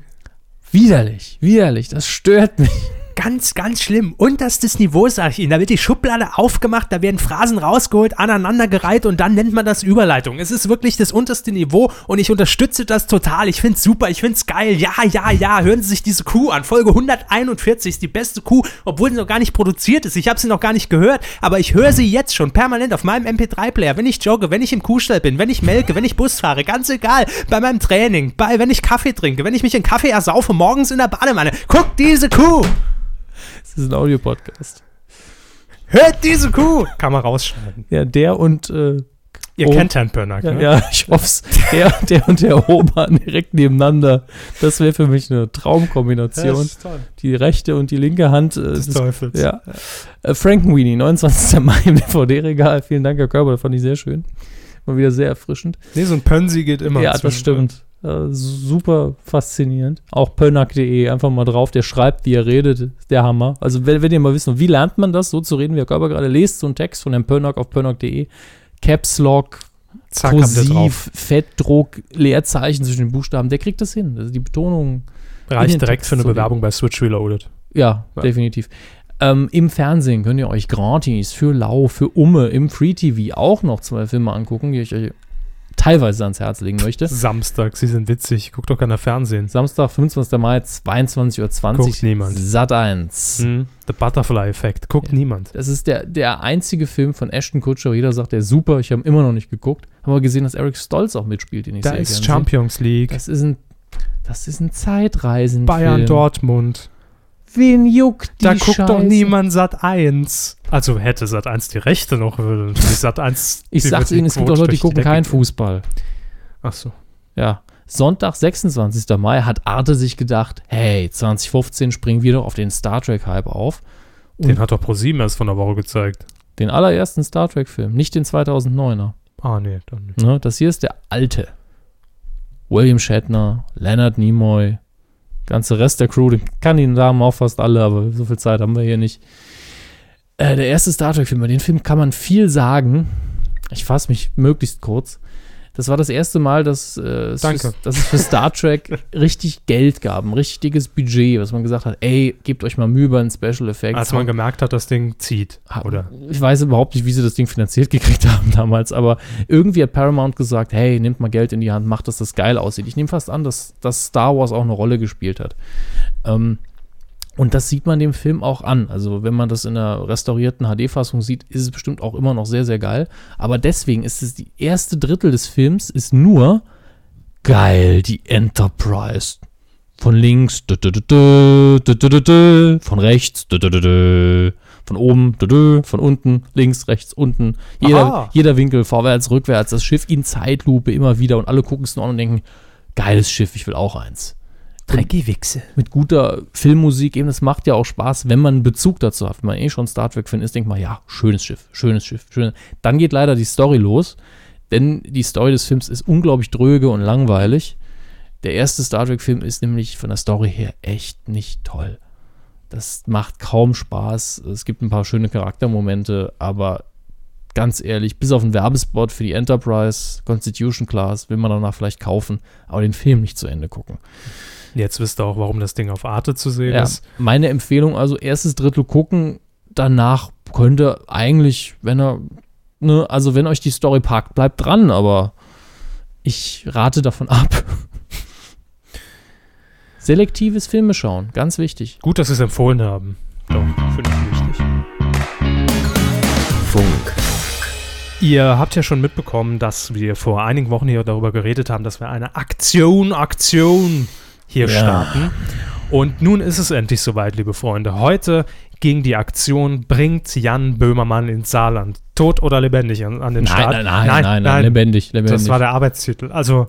widerlich, widerlich, das stört mich. Ganz, ganz schlimm. Unterstes Niveau, sag ich Ihnen. Da wird die Schublade aufgemacht, da werden Phrasen rausgeholt, aneinandergereiht und dann nennt man das Überleitung. Es ist wirklich das unterste Niveau und ich unterstütze das total. Ich find's super, ich find's geil. Ja, ja, ja. Hören Sie sich diese Kuh an. Folge 141 ist die beste Kuh, obwohl sie noch gar nicht produziert ist. Ich habe sie noch gar nicht gehört, aber ich höre sie jetzt schon permanent auf meinem MP3-Player, wenn ich jogge, wenn ich im Kuhstall bin, wenn ich melke, wenn ich Bus fahre, ganz egal, bei meinem Training, bei, wenn ich Kaffee trinke, wenn ich mich in Kaffee ersaufe, morgens in der Badewanne. Guck diese Kuh! Das ist ein Audiopodcast. Hört diese Kuh! Kann man rausschneiden. Ja, der und äh, Ihr Oh. kennt Herrn Pörnack, ja, ne? ja, ich hoff's. Der, der und der Oban direkt nebeneinander. Das wäre für mich eine Traumkombination. toll. Die rechte und die linke Hand äh, Des Teufels. Ja. Äh, Frankenweenie, 29. Mai im DVD-Regal. Vielen Dank, Herr Körber, das fand ich sehr schön. Mal wieder sehr erfrischend. Nee, so ein Pönsi geht immer. ja, das stimmt. Äh, super faszinierend. Auch pönack.de, einfach mal drauf. Der schreibt, wie er redet. Der Hammer. Also, wenn, wenn ihr mal wissen, wie lernt man das, so zu reden, wie Herr Körber gerade lest, so einen Text von Herrn Pönack auf pönack.de. Caps Lock, Zack, haben wir drauf. Kursiv, Fettdruck, Leerzeichen zwischen den Buchstaben. Der kriegt das hin. Also die Betonung Reicht direkt Text für eine. Bewerbung bei Switch Reloaded. Ja, Ja. definitiv. Ähm, Im Fernsehen könnt ihr euch gratis für Lau, für Umme, im Free TV auch noch zwei Filme angucken, die ich euch teilweise ans Herz legen möchte. Samstag, sie sind witzig. Guckt doch keiner Fernsehen. Samstag, 25. Mai, 22.20 Uhr. Guckt niemand. Sat 1. Hm, The Butterfly-Effekt. Guckt niemand. Das ist der, der einzige Film von Ashton Kutcher. Jeder sagt, der ist super. Ich habe immer noch nicht geguckt. Haben aber gesehen, dass Eric Stolz auch mitspielt, den ich Da sehr ist Champions League. Das ist ein, das ist ein Zeitreisen. Bayern Dortmund. Wen juckt die Da guckt doch Scheiße? niemand Sat 1. Also hätte Sat 1 die Rechte noch, würde Sat 1. Ich sag's Ihnen, es gibt auch Leute, die gucken keinen. Fußball. Ach so. Ja. Sonntag, 26. Mai, hat Arte sich gedacht, hey, 2015 springen wir doch auf den Star Trek-Hype auf. Den hat doch ProSieben erst von der Woche gezeigt. Den allerersten Star Trek-Film, nicht den 2009er. Ah, nee, dann nicht. Ne? Das hier ist der alte. William Shatner, Leonard Nimoy, ganze Rest der Crew, den kann die Namen auch fast alle, aber so viel Zeit haben wir hier nicht. Äh, der erste Star Trek-Film, bei dem Film kann man viel sagen. Ich fasse mich möglichst kurz. Das war das erste Mal, dass, äh, es, Danke. für, dass es für Star Trek richtig Geld gab, ein richtig dickes Budget, was man gesagt hat, ey, gebt euch mal Mühe bei den Special Effects. Als man gemerkt hat, das Ding zieht. Oder? Ich weiß überhaupt nicht, wie sie das Ding finanziert gekriegt haben damals, aber irgendwie hat Paramount gesagt, hey, nehmt mal Geld in die Hand, macht, dass das geil aussieht. Ich nehme fast an, dass, dass Star Wars auch eine Rolle gespielt hat. Ähm, und das sieht man dem Film auch an. Also, wenn man das in der restaurierten HD-Fassung sieht, ist es bestimmt auch immer noch sehr, sehr geil. Aber deswegen ist es die erste Drittel des Films, ist nur geil, die Enterprise. Von links, von rechts, von oben, von unten, links, rechts, unten. Jeder, jeder Winkel, vorwärts, rückwärts, das Schiff in Zeitlupe immer wieder und alle gucken es nur an und denken, geiles Schiff, ich will auch eins. Drecki-Wichse. mit guter Filmmusik eben, das macht ja auch Spaß, wenn man einen Bezug dazu hat. Wenn man eh schon Star Trek-Fan ist, denkt man, ja, schönes Schiff, schönes Schiff, schön. Dann geht leider die Story los, denn die Story des Films ist unglaublich dröge und langweilig. Der erste Star Trek-Film ist nämlich von der Story her echt nicht toll. Das macht kaum Spaß. Es gibt ein paar schöne Charaktermomente, aber ganz ehrlich, bis auf einen Werbespot für die Enterprise, Constitution Class, will man danach vielleicht kaufen, aber den Film nicht zu Ende gucken. Jetzt wisst ihr auch, warum das Ding auf Arte zu sehen Ja, ist. meine Empfehlung, also erstes Drittel gucken, danach könnt ihr eigentlich, wenn er, ne, also wenn euch die Story packt, bleibt dran, aber ich rate davon ab. Selektives Filme schauen, ganz wichtig. Gut, dass sie es empfohlen haben. Doch, finde ich wichtig. Funk. Ihr habt ja schon mitbekommen, dass wir vor einigen Wochen hier darüber geredet haben, dass wir eine Aktion, Aktion hier Ja. starten. Und nun ist es endlich soweit, liebe Freunde. Heute ging die Aktion Bringt Jan Böhmermann ins Saarland. Tot oder lebendig an, an den Start? nein, nein, nein, nein, lebendig, lebendig. Das war der Arbeitstitel. Also,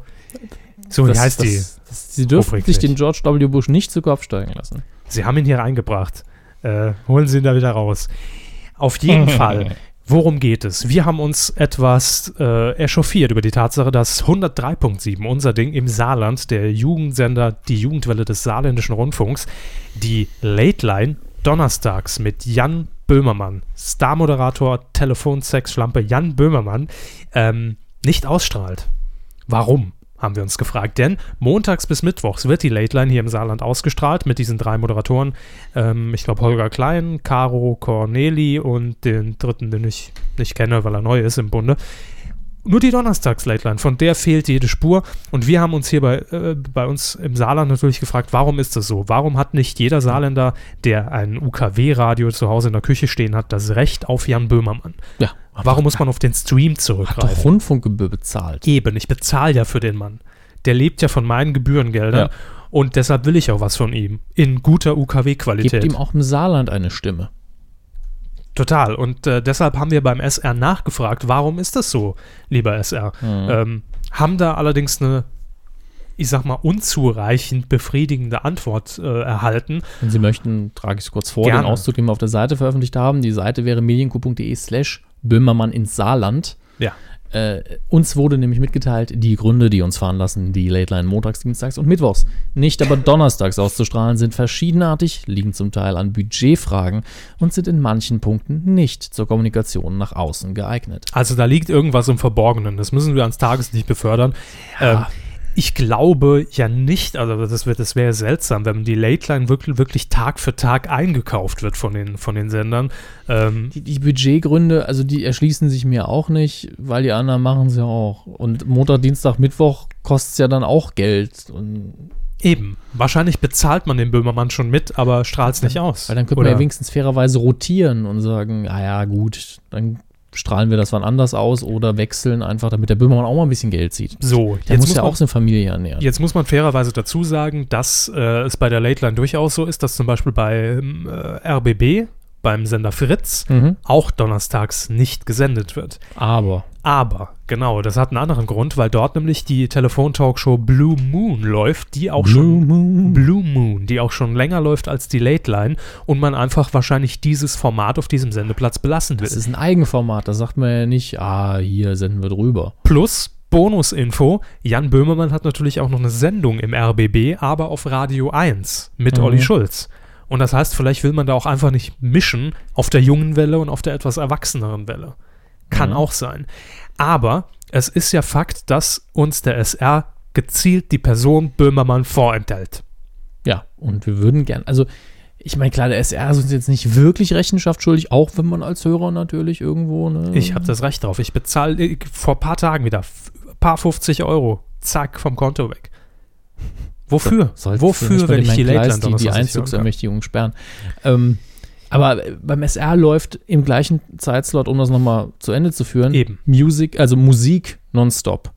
so wie Das- heißt die? das, das, Sie dürfen sich den George W. Bush nicht zu Kopf steigen lassen. Sie haben ihn hier reingebracht. Äh, holen Sie ihn da wieder raus. Auf jeden Fall. Worum geht es? Wir haben uns etwas äh, echauffiert über die Tatsache, dass 103.7, unser Ding im Saarland, der Jugendsender, die Jugendwelle des saarländischen Rundfunks, die Late Line donnerstags mit Jan Böhmermann, Starmoderator, Telefonsexschlampe Jan Böhmermann, ähm, nicht ausstrahlt. Warum? Haben wir uns gefragt. Denn montags bis mittwochs wird die Late Line hier im Saarland ausgestrahlt mit diesen drei Moderatoren. Ähm, ich glaube Holger Klein, Caro Corneli und den dritten, den ich nicht kenne, weil er neu ist im Bunde. Nur die Donnerstags-Late Line, von der fehlt jede Spur. Und wir haben uns hier bei, äh, bei uns im Saarland natürlich gefragt, warum ist das so? Warum hat nicht jeder Saarländer, der ein UKW-Radio zu Hause in der Küche stehen hat, das Recht auf Jan Böhmermann? Ja. Warum muss man auf den Stream Hat zurückgreifen? doch Rundfunkgebühr bezahlt. Eben, ich bezahle ja für den Mann. Der lebt ja von meinen Gebührengeldern. Ja. Und deshalb will ich auch was von ihm. In guter UKW-Qualität. Gibt ihm auch im Saarland eine Stimme. Total. Und äh, deshalb haben wir beim SR nachgefragt, warum ist das so, lieber SR? Mhm. Ähm, haben da allerdings eine, ich sag mal, unzureichend befriedigende Antwort äh, erhalten. Wenn Sie möchten, trage ich es kurz vor, Gerne. den Auszug, den wir auf der Seite veröffentlicht haben. Die Seite wäre medienku.de slash Böhmermann ins Saarland. Ja. Äh, uns wurde nämlich mitgeteilt, die Gründe, die uns fahren lassen, die Late Line montags, dienstags und mittwochs, nicht aber donnerstags auszustrahlen, sind verschiedenartig, liegen zum Teil an Budgetfragen und sind in manchen Punkten nicht zur Kommunikation nach außen geeignet. Also da liegt irgendwas im Verborgenen. Das müssen wir ans Tageslicht befördern. Ähm, ich glaube ja nicht, also das, wird- das wäre seltsam, wenn die Late Line wirklich, wirklich Tag für Tag eingekauft wird von den, von den Sendern. Ähm, Die, die Budgetgründe, also die erschließen sich mir auch nicht, weil die anderen machen es ja auch. Und Montag, Dienstag, Mittwoch kostet es ja dann auch Geld. Und, eben. Wahrscheinlich bezahlt man den Böhmermann schon mit, aber strahlt es nicht aus. weil dann könnte man ja wenigstens fairerweise rotieren und sagen, ah ja, gut, dann strahlen wir das wann anders aus oder wechseln einfach, damit der Böhmermann auch mal ein bisschen Geld sieht. So, Der jetzt muss muss, ja man, auch seine Familie ernähren. jetzt muss man fairerweise dazu sagen, dass äh, es bei der Late Line durchaus so ist, dass zum Beispiel bei äh, RBB, beim Sender Fritz, Mhm. auch donnerstags nicht gesendet wird. Aber Aber, genau, das hat einen anderen Grund, weil dort nämlich die Telefontalkshow Blue Moon läuft, die auch Blue schon Moon. Blue Moon, die auch schon länger läuft als die Late Line und man einfach wahrscheinlich dieses Format auf diesem Sendeplatz belassen will. das ist ein Eigenformat, da sagt man ja nicht, ah, hier senden wir drüber. Plus Bonusinfo, Jan Böhmermann hat natürlich auch noch eine Sendung im RBB, aber auf Radio 1 mit Mhm. Olli Schulz. Und das heißt, vielleicht will man da auch einfach nicht mischen auf der jungen Welle und auf der etwas erwachseneren Welle. Kann Mhm. auch sein. Aber es ist ja Fakt, dass uns der SR gezielt die Person Böhmermann vorenthält. Ja, und wir würden gern, also ich meine, klar, der SR ist uns jetzt nicht wirklich Rechenschaft schuldig, auch wenn man als Hörer natürlich irgendwo, ne? Ich habe das Recht drauf. Ich bezahle äh, vor ein paar Tagen wieder f- paar 50 Euro. Zack, vom Konto weg. Wofür? Sollte Wofür, wenn ich die Line die, die? Einzugsermächtigung sperren. Ähm, aber äh, beim SR läuft im gleichen Zeitslot, um das nochmal zu Ende zu führen, Eben. Music, also Musik nonstop.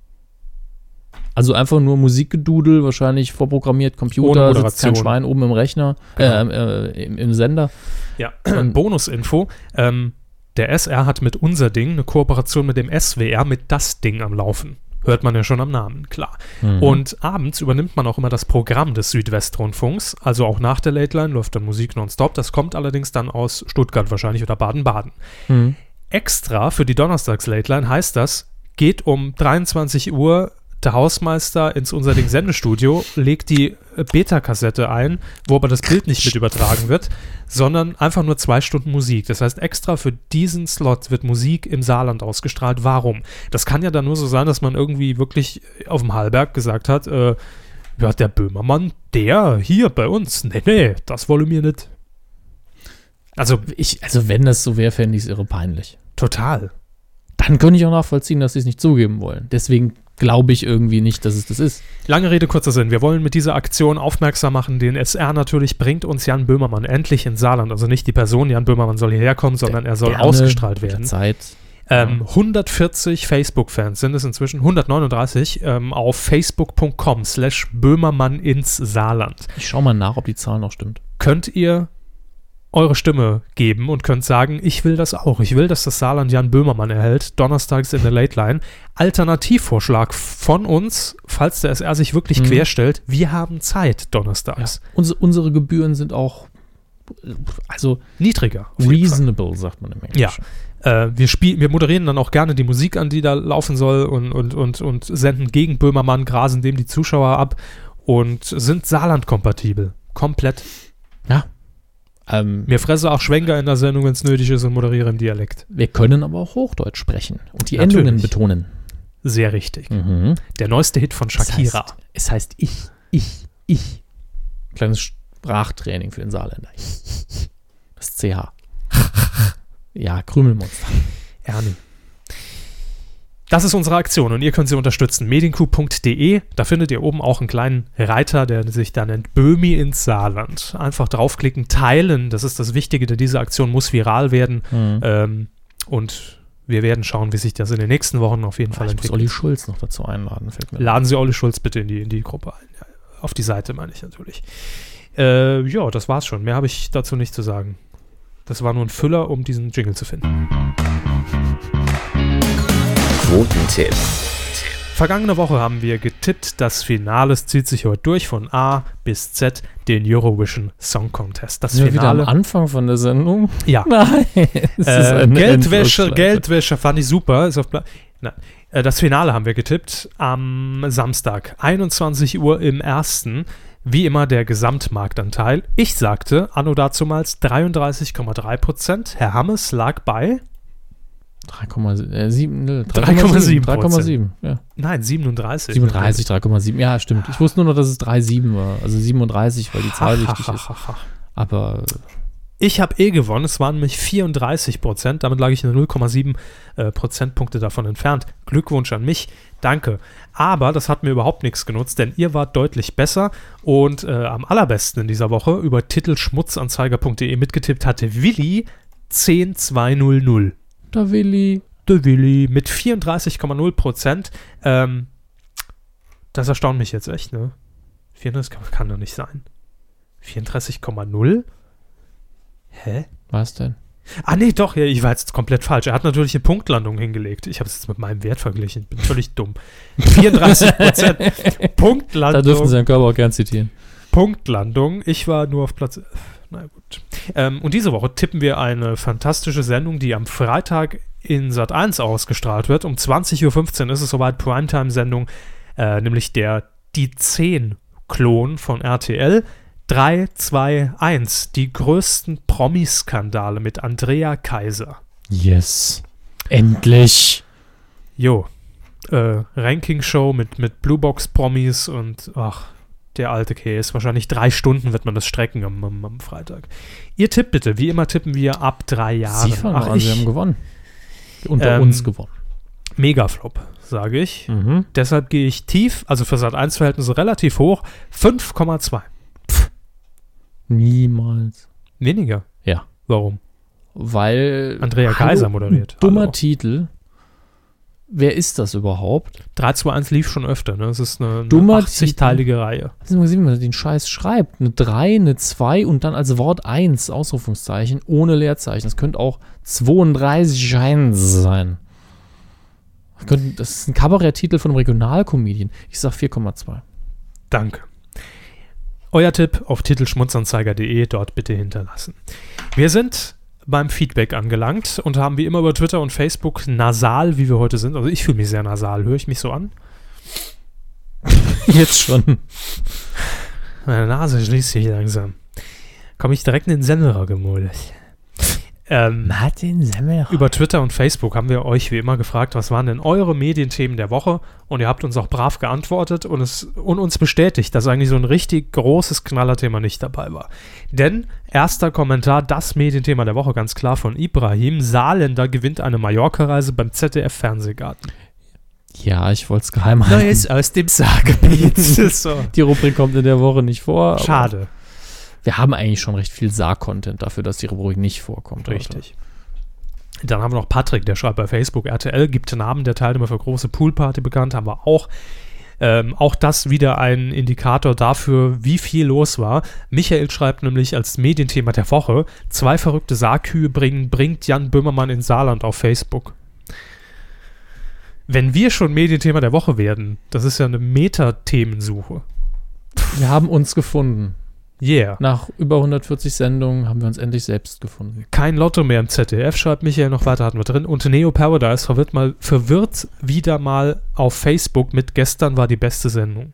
Also einfach nur Musikgedudel, wahrscheinlich vorprogrammiert, Computer, sitzt kein. Schwein oben im Rechner, Genau. äh, äh, im, im Sender. Ja, Bonusinfo. Ähm, der SR hat mit unser Ding eine Kooperation mit dem SWR mit das Ding am Laufen. Hört man ja schon am Namen, klar. Mhm. Und abends übernimmt man auch immer das Programm des Südwestrundfunks. Also auch nach der Late Line läuft dann Musik nonstop. Das kommt allerdings dann aus Stuttgart wahrscheinlich oder Baden-Baden. Mhm. Extra für die Donnerstags-Late Line heißt das, geht um 23 Uhr der Hausmeister ins unser Ding Sendestudio, legt die Beta-Kassette ein, wo aber das Bild nicht mit übertragen wird, sondern einfach nur zwei Stunden Musik. Das heißt, extra für diesen Slot wird Musik im Saarland ausgestrahlt. Warum? Das kann ja dann nur so sein, dass man irgendwie wirklich auf dem Hallberg gesagt hat, äh, ja, der Böhmermann, der hier bei uns, nee, nee, das wolle mir nicht. Also Ich, also wenn das so wäre, fände ich es irre peinlich. total. Dann könnte ich auch nachvollziehen, dass sie es nicht zugeben wollen. Deswegen glaube ich irgendwie nicht, dass es das ist. Lange Rede, kurzer Sinn. Wir wollen mit dieser Aktion aufmerksam machen. Den SR natürlich bringt uns Jan Böhmermann endlich ins Saarland. Also nicht die Person Jan Böhmermann soll hierher kommen, sondern er soll ausgestrahlt der werden. Zeit. Ähm, 140 Facebook-Fans sind es inzwischen, 139 ähm, auf facebook.com slash Böhmermann ins Saarland. Ich schaue mal nach, ob die Zahl noch stimmt. Könnt ihr eure Stimme geben und könnt sagen, ich will das auch. Ich will, dass das Saarland Jan Böhmermann erhält, donnerstags in der Late Line. Alternativvorschlag von uns, falls der SR sich wirklich Mhm. querstellt, wir haben Zeit donnerstags. Uns, unsere Gebühren sind auch, also Niedriger. reasonable, sagt man im Englischen. Äh, wir, spiel, wir moderieren dann auch gerne die Musik an, die da laufen soll und, und, und, und senden gegen Böhmermann, grasen dem die Zuschauer ab und sind Saarland-kompatibel. Komplett. Ja. Ähm, Mir fresse auch Schwenker in der Sendung, wenn es nötig ist und moderiere im Dialekt. wir können aber auch Hochdeutsch sprechen und die Natürlich. Endungen betonen. sehr richtig. Mhm. Der neueste Hit von Shakira. Es heißt, es heißt ich, ich, ich. Kleines Sprachtraining für den Saarländer. Das CH. Ja, Krümelmonster. Ernie. Das ist unsere Aktion und ihr könnt sie unterstützen. mediencoup.de, da findet ihr oben auch einen kleinen Reiter, der sich da nennt Böhmi ins Saarland. Einfach draufklicken, teilen, das ist das Wichtige, denn diese Aktion muss viral werden. Mhm. Ähm, und wir werden schauen, wie sich das in den nächsten Wochen auf jeden Fall Ich muss entwickelt. Olli Schulz noch dazu einladen, Laden Sie Olli Schulz bitte in die, in die Gruppe ein. Ja, auf die Seite meine ich natürlich. Äh, ja, das war's schon. Mehr habe ich dazu nicht zu sagen. Das war nur ein Füller, um diesen Jingle zu finden. Quotentipp. Vergangene Woche haben wir getippt, das Finale zieht sich heute durch von A bis Z, den Eurovision Song Contest. Das wir wieder am Finale. Anfang von der Sendung? Ja. Nein. Äh, Geldwäsche. Geldwäsche fand ich super. Ist auf Pla Nein. Äh, Das Finale haben wir getippt am Samstag, 21 Uhr im ersten. Wie immer der Gesamtmarktanteil. Ich sagte anno dazumals 33,3 Prozent. Herr Hammes lag bei, 3,7, äh, sieben, ne, 3,7 3,7, ja. nein, 37. 37, 3,7, ja, stimmt. Ich wusste nur noch, dass es 3,7 war. Also 37, weil die Zahl wichtig ist. Aber Ich habe eh gewonnen. Es waren nämlich 34 Prozent. Damit lag ich nur 0,7 äh, Prozentpunkte davon entfernt. Glückwunsch an mich. Danke. Aber das hat mir überhaupt nichts genutzt, denn ihr wart deutlich besser. Und äh, am allerbesten in dieser Woche über titelschmutzanzeiger.de mitgetippt hatte Willi 10200. da Willi. Der Willi mit 34,0 Prozent. Ähm, das erstaunt mich jetzt echt, ne? 34 kann, kann doch nicht sein. 34,0? Hä? Was denn? Ah, nee, doch, ja, ich war jetzt komplett falsch. Er hat natürlich eine Punktlandung hingelegt. Ich habe es jetzt mit meinem Wert verglichen. Bin völlig dumm. 34 Prozent Punktlandung. Da dürfen Sie Herrn Körber auch gern zitieren. Punktlandung. Ich war nur auf Platz. Na gut. Ähm, und diese Woche tippen wir eine fantastische Sendung, die am Freitag in Sat 1 ausgestrahlt wird. Um 20.15 Uhr ist es soweit Primetime-Sendung, äh, nämlich der Die 10-Klon von RTL. 3, 2, 1. Die größten Promiskandale mit Andrea Kaiser. Yes. Endlich. Jo. Äh, Ranking-Show mit, mit Bluebox-Promis und ach, der alte Käse. Wahrscheinlich drei Stunden wird man das strecken am, am, am Freitag. Ihr tippt bitte. Wie immer tippen wir ab drei Jahren. Sie fangen Ach, an, Sie ich, haben gewonnen. Unter Ähm, uns gewonnen. Megaflop, sage ich. Mhm. Deshalb gehe ich tief, also für Sat 1 Verhältnisse relativ hoch. 5,2. Niemals. Weniger. Ja. Warum? Weil. Andrea Kaiser moderiert. Dummer Hallo. Titel. Wer ist das überhaupt? 3, 2, 1 lief schon öfter, ne? Es ist eine, eine Dummer 80-teilige Reihe. Hast du mal gesehen, wenn er den Scheiß schreibt? Eine 3, eine 2 und dann als Wort 1, Ausrufungszeichen, ohne Leerzeichen. Das könnte auch 32 1 sein. Das ist ein Kabaretttitel von einem Regionalkomedien. Ich sag 4,2. Danke. Euer Tipp auf titelschmutzanzeiger.de, dort bitte hinterlassen. Wir sind beim Feedback angelangt und haben wie immer über Twitter und Facebook nasal, wie wir heute sind. Also ich fühle mich sehr nasal. Höre ich mich so an? Jetzt schon. Meine Nase schließt sich langsam. Komme ich direkt in den Senderer-Modus. Ähm, Martin Semmel. über Twitter und Facebook haben wir euch wie immer gefragt, was waren denn eure Medienthemen der Woche? Und ihr habt uns auch brav geantwortet und, es, und uns bestätigt, dass eigentlich so ein richtig großes Knallerthema nicht dabei war. Denn erster Kommentar, das Medienthema der Woche, ganz klar von Ibrahim. Saarländer gewinnt eine Mallorca-Reise beim ZDF-Fernsehgarten. Ja, ich wollte es geheim halten. Neues aus dem Saargebiet. so. Die Rubrik kommt in der Woche nicht vor. aber Schade. Wir haben eigentlich schon recht viel Saar-Content dafür, dass die Rubrik nicht vorkommt. heute. Richtig. Dann haben wir noch Patrick, der schreibt bei Facebook, RTL gibt Namen der Teilnehmer für große Poolparty bekannt, haben wir auch. Ähm, auch das wieder ein Indikator dafür, wie viel los war. Michael schreibt nämlich als Medienthema der Woche, zwei verrückte Saarkühe bringen, bringt Jan Böhmermann in Saarland auf Facebook. Wenn wir schon Medienthema der Woche werden, das ist ja eine Meta-Themensuche. Wir haben uns gefunden. Yeah. Nach über 140 Sendungen haben wir uns endlich selbst gefunden. Kein Lotto mehr im ZDF, schreibt Michael noch weiter, hatten wir drin. Und Neo Paradise verwirrt, mal, verwirrt wieder mal auf Facebook mit gestern war die beste Sendung.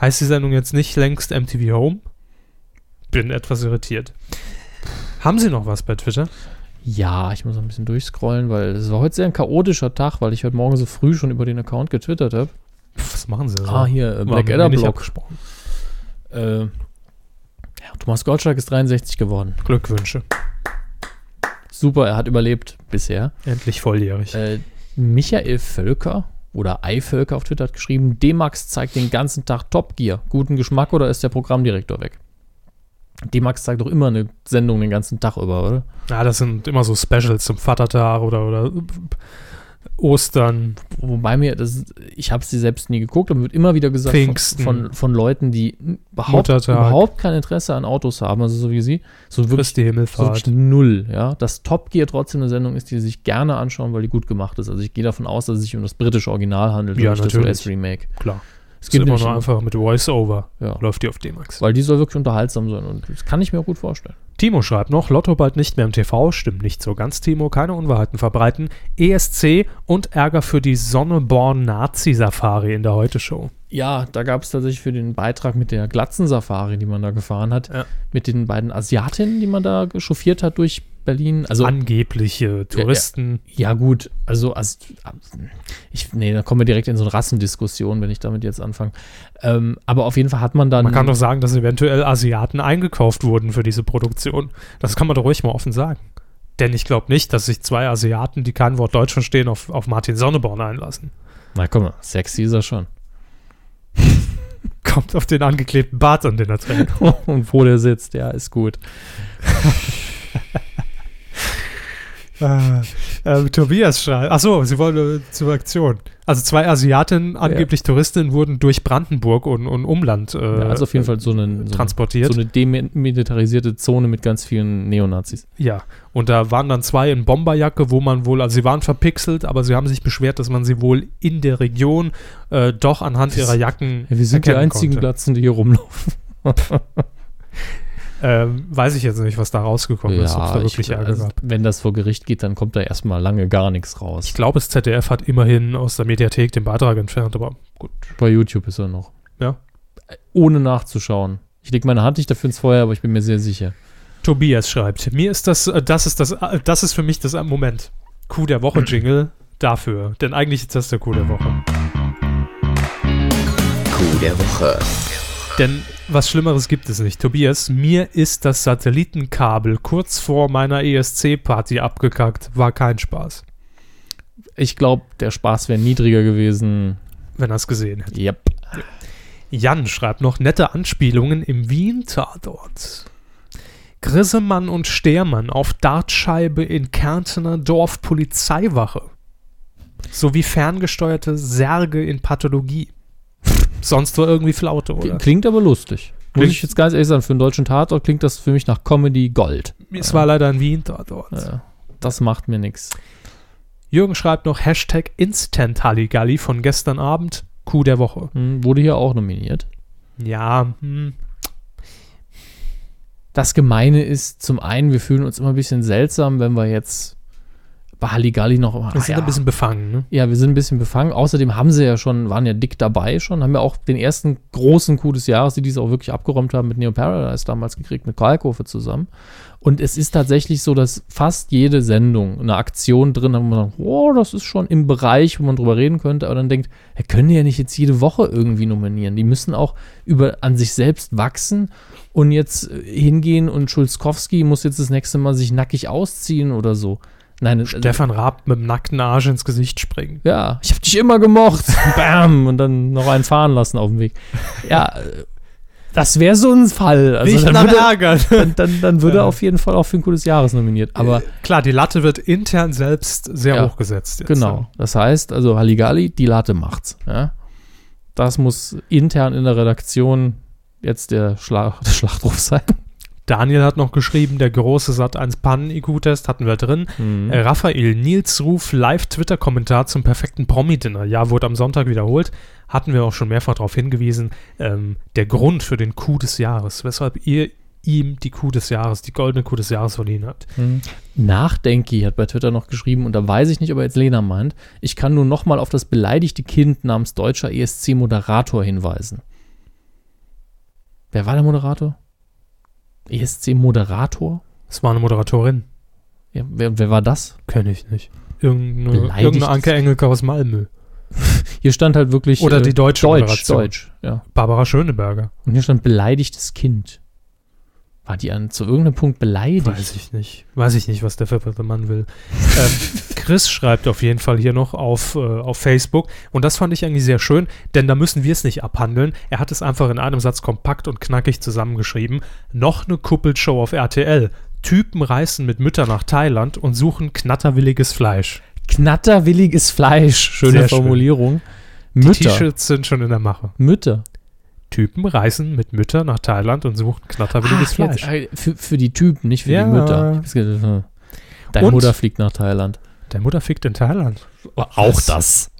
Heißt die Sendung jetzt nicht längst MTV Home? Bin etwas irritiert. Haben Sie noch was bei Twitter? Ja, ich muss noch ein bisschen durchscrollen, weil es war heute sehr ein chaotischer Tag, weil ich heute Morgen so früh schon über den Account getwittert habe. Was machen sie so? Ah, hier, äh, Black Adder abgesprochen. Äh, ja, Thomas Gottschalk ist 63 geworden. Glückwünsche. Super, er hat überlebt bisher. Endlich volljährig. Äh, Michael Völker oder Eivölker auf Twitter hat geschrieben, D-Max zeigt den ganzen Tag Top Gear. Guten Geschmack oder ist der Programmdirektor weg? D-Max zeigt doch immer eine Sendung den ganzen Tag über, oder? Ja, das sind immer so Specials zum Vatertag oder, oder Ostern. Wobei mir, das, ich habe sie selbst nie geguckt, aber wird immer wieder gesagt Pfingsten. von, von, von Leuten, die überhaupt, überhaupt kein Interesse an Autos haben, also so wie sie, so wirklich, so Himmelfahrt. wirklich null, ja. Dass Top Gear trotzdem eine Sendung ist, die sie sich gerne anschauen, weil die gut gemacht ist. Also ich gehe davon aus, dass es sich um das britische Original handelt Ja, und nicht das natürlich. US-Remake. Klar. Es gibt immer nur einfach mit Voice-Over. Ja. Läuft die auf D-Max. Weil die soll wirklich unterhaltsam sein und das kann ich mir auch gut vorstellen. Timo schreibt noch, Lotto bald nicht mehr im TV. Stimmt nicht so ganz, Timo. Keine Unwahrheiten verbreiten. ESC und Ärger für die Sonneborn-Nazi-Safari in der Heute-Show. Ja, da gab es tatsächlich für den Beitrag mit der Glatzen-Safari, die man da gefahren hat, Ja. mit den beiden Asiatinnen, die man da chauffiert hat durch Berlin. Also Angebliche Touristen. Ja, gut, also, also ich, nee, da kommen wir direkt in so eine Rassendiskussion, wenn ich damit jetzt anfange. Ähm, aber auf jeden Fall hat man dann. Man kann doch sagen, dass eventuell Asiaten eingekauft wurden für diese Produktion. Das kann man doch ruhig mal offen sagen. Denn ich glaube nicht, dass sich zwei Asiaten, die kein Wort Deutsch verstehen, auf, auf Martin Sonneborn einlassen. Na komm mal, sexy ist er schon. Kommt auf den angeklebten Bart an, den er trägt. Und wo der sitzt, ja, ist gut. Äh, äh, Tobias schreibt. Achso, sie wollen äh, zur Aktion. Also zwei Asiatinnen, angeblich Touristinnen, wurden durch Brandenburg und, und Umland äh, Ja, also auf jeden Fall so, einen, transportiert. so eine demilitarisierte Zone mit ganz vielen Neonazis. ja, und da waren dann zwei in Bomberjacke, wo man wohl, also sie waren verpixelt, aber sie haben sich beschwert, dass man sie wohl in der Region äh, doch anhand ihrer Jacken Ja, wir sind die einzigen konnte. Glatzen, die hier rumlaufen. Ähm, weiß ich jetzt nicht, was da rausgekommen ist, ob es da wirklich ich, Ärger also, gab. wenn das vor Gericht geht, dann kommt da erstmal lange gar nichts raus. Ich glaube, das ZDF hat immerhin aus der Mediathek den Beitrag entfernt, aber gut. Bei YouTube ist er noch. Ja. Ohne nachzuschauen. Ich lege meine Hand nicht dafür ins Feuer, aber ich bin mir sehr sicher. Tobias schreibt, mir ist das, äh, das ist das, äh, das ist für mich das äh, Moment. Coup der Woche Jingle dafür. Denn eigentlich ist das der Coup der Woche. Coup der Woche. Denn was Schlimmeres gibt es nicht. Tobias, mir ist das Satellitenkabel kurz vor meiner ESC-Party abgekackt. War kein Spaß, Ich glaube, der Spaß wäre niedriger gewesen. wenn er es gesehen hätte. Yep. Jan schreibt noch nette Anspielungen im Wien-Tatort. Grissemann und Stermann auf Dartscheibe in Kärntner Dorfpolizeiwache. Sowie ferngesteuerte Särge in Pathologie. Sonst war irgendwie Flaute, oder? Klingt aber lustig. Muss Klingt- ich jetzt ganz ehrlich sagen, für einen deutschen Tatort klingt das für mich nach Comedy Gold. Es war leider ein Wien-Tatort. Ja, das macht mir nichts. Jürgen schreibt noch Hashtag Instant Halligalli von gestern Abend. Coup der Woche. Hm, wurde hier auch nominiert. Ja, hm, Das Gemeine ist zum einen, wir fühlen uns immer ein bisschen seltsam, wenn wir jetzt bei Halligalli noch. wir ah, sind ja, ein bisschen befangen, ne? ja, wir sind ein bisschen befangen. Außerdem haben sie ja schon, waren ja dick dabei schon, haben ja auch den ersten großen Coup des Jahres, die diese auch wirklich abgeräumt haben, mit Neo Paradise damals gekriegt, mit Kalkofe zusammen. Und es ist tatsächlich so, dass fast jede Sendung eine Aktion drin hat, wo man sagt, oh, das ist schon im Bereich, wo man drüber reden könnte, aber dann denkt, wir können die ja nicht jetzt jede Woche irgendwie nominieren. Die müssen auch über an sich selbst wachsen und jetzt äh, hingehen und Schulzkowski muss jetzt das nächste Mal sich nackig ausziehen oder so. Nein, also- Stefan Raab mit dem nackten Arsch ins Gesicht springen. ja, ich hab dich immer gemocht. Bam. Und dann noch einen fahren lassen auf dem Weg. Ja, das wäre so ein Fall. Also Nicht dann nach würde, Ärger. dann, dann, dann würde er auf jeden Fall auch für ein gutes Jahres nominiert. Aber Klar, die Latte wird intern selbst sehr Ja, hochgesetzt. Jetzt genau. Das heißt, also Halligalli, die Latte macht's. Ja? Das muss intern in der Redaktion jetzt der, Schla der Schlachtruf sein. Daniel hat noch geschrieben, der große Sat 1 Pannen-IQ-Test hatten wir drin. Mhm. Äh, Raphael, Nils Ruf, Live-Twitter-Kommentar zum perfekten Promi-Dinner. Ja, wurde am Sonntag wiederholt. Hatten wir auch schon mehrfach darauf hingewiesen. Ähm, der Grund für den Coup des Jahres, weshalb ihr ihm die Coup des Jahres, die goldene Coup des Jahres verliehen habt. Nachdenki hat bei Twitter noch geschrieben, und da weiß ich nicht, ob er jetzt Lena meint, ich kann nur nochmal auf das beleidigte Kind namens deutscher ESC-Moderator hinweisen. Wer war der Moderator? ESC-Moderator? Es war eine Moderatorin. Ja, wer, wer war das? Kenne ich nicht. Irgendeine, irgendeine Anke Engelke aus Malmö. Hier stand halt wirklich. Oder die deutsche Deutsch, Moderation. Deutsch, ja. Barbara Schöneberger. Und hier stand beleidigtes Kind. War die an zu irgendeinem Punkt beleidigt? Weiß ich nicht. Weiß ich nicht, was der verwirrte Mann will. ähm, Chris schreibt auf jeden Fall hier noch auf, äh, auf Facebook. Und das fand ich eigentlich sehr schön, denn da müssen wir es nicht abhandeln. Er hat es einfach in einem Satz kompakt und knackig zusammengeschrieben. Noch eine Kuppelshow auf RTL. Typen reisen mit Müttern nach Thailand und suchen knatterwilliges Fleisch. Knatterwilliges Fleisch. Schöne Sehr schön. Formulierung. Die Mütter. T-Shirts sind schon in der Mache. Mütter. Typen reisen mit Müttern nach Thailand und suchen knatterwilliges Ach, jetzt, Fleisch. äh, für, für die Typen, nicht für Ja. die Mütter. Äh, Deine Und- Mutter fliegt nach Thailand. Der Mutter fickt in Thailand. Auch Was? das.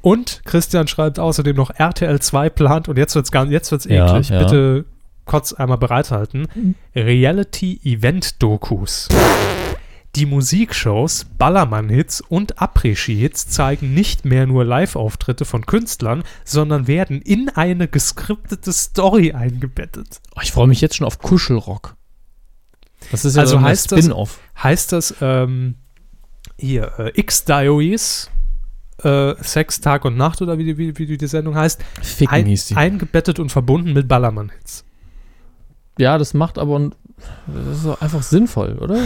Und Christian schreibt außerdem noch RTL 2 plant und jetzt wird's ganz, jetzt wird's Ja, eklig. ja. Bitte kurz einmal bereithalten. Reality-Event-Dokus. Die Musikshows, Ballermann-Hits und Après-Ski-Hits zeigen nicht mehr nur Live-Auftritte von Künstlern, sondern werden in eine geskriptete Story eingebettet. Oh, ich freue mich jetzt schon auf Kuschelrock. Das ist ja Also so ein heißt das- Spin-off. Heißt das, ähm, hier, äh, X-Diaries, äh, Sex, Tag und Nacht oder wie, die- wie, wie die Sendung heißt, Ficken ein, hieß die. eingebettet und verbunden mit Ballermann-Hits. Ja, das macht aber ein- das ist einfach sinnvoll, oder?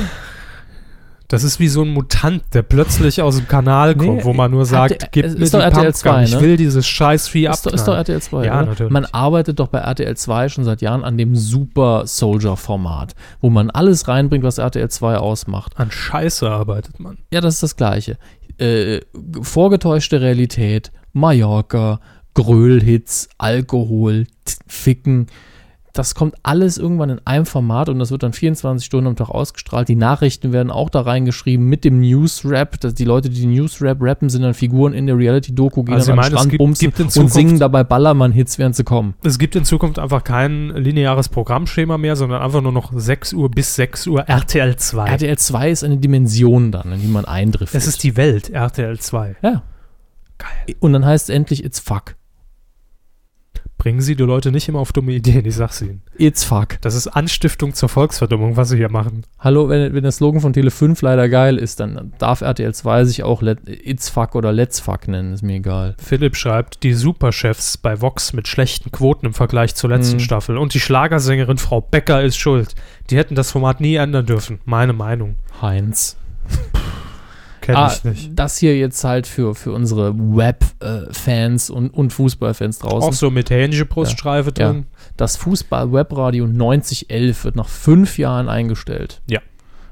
Das ist wie so ein Mutant, der plötzlich aus dem Kanal kommt, Nee, wo man nur sagt, RTL gib mir die RTL Pumpgun, 2, ich ne? will dieses scheiß Vieh Ist doch, ist doch. RTL 2, Ja, oder? natürlich. Man arbeitet doch bei RTL 2 schon seit Jahren an dem Super Soldier Format, wo man alles reinbringt, was RTL 2 ausmacht. An Scheiße arbeitet man. Ja, das ist das Gleiche. Äh, vorgetäuschte Realität, Mallorca, Grölhits, Alkohol, Ficken. Das kommt alles irgendwann in einem Format und das wird dann 24 Stunden am Tag ausgestrahlt. Die Nachrichten werden auch da reingeschrieben mit dem News-Rap. Die Leute, die News-Rap rappen, sind dann Figuren in der Reality-Doku, gehen Also dann meinen, es Strand gibt- bumsen gibt und singen dabei Ballermann-Hits, während sie kommen. Es gibt in Zukunft einfach kein lineares Programmschema mehr, sondern einfach nur noch 6 Uhr bis 6 Uhr RTL 2. RTL 2 ist eine Dimension dann, in die man eindriftet. es ist die Welt, RTL 2. Ja. Geil. Und dann heißt es endlich It's Fuck. Bringen Sie die Leute nicht immer auf dumme Ideen, ich sag's Ihnen. It's Fuck. Das ist Anstiftung zur Volksverdummung, was Sie hier machen. Hallo, wenn, wenn der Slogan von Tele 5 leider geil ist, dann darf RTL 2 sich auch Let, It's Fuck oder Let's Fuck nennen, ist mir egal. Philipp schreibt, die Superchefs bei Vox mit schlechten Quoten im Vergleich zur letzten Mhm. Staffel und die Schlagersängerin Frau Becker ist schuld. Die hätten das Format nie ändern dürfen. Meine Meinung. Heinz. Kenn Ah, ich nicht. das hier jetzt halt für, für unsere Web-Fans und, und Fußballfans draußen. Auch so mit Hähnchenbruststreife Ja. drin. Das Fußball-Webradio 9011 wird nach fünf Jahren eingestellt. Ja.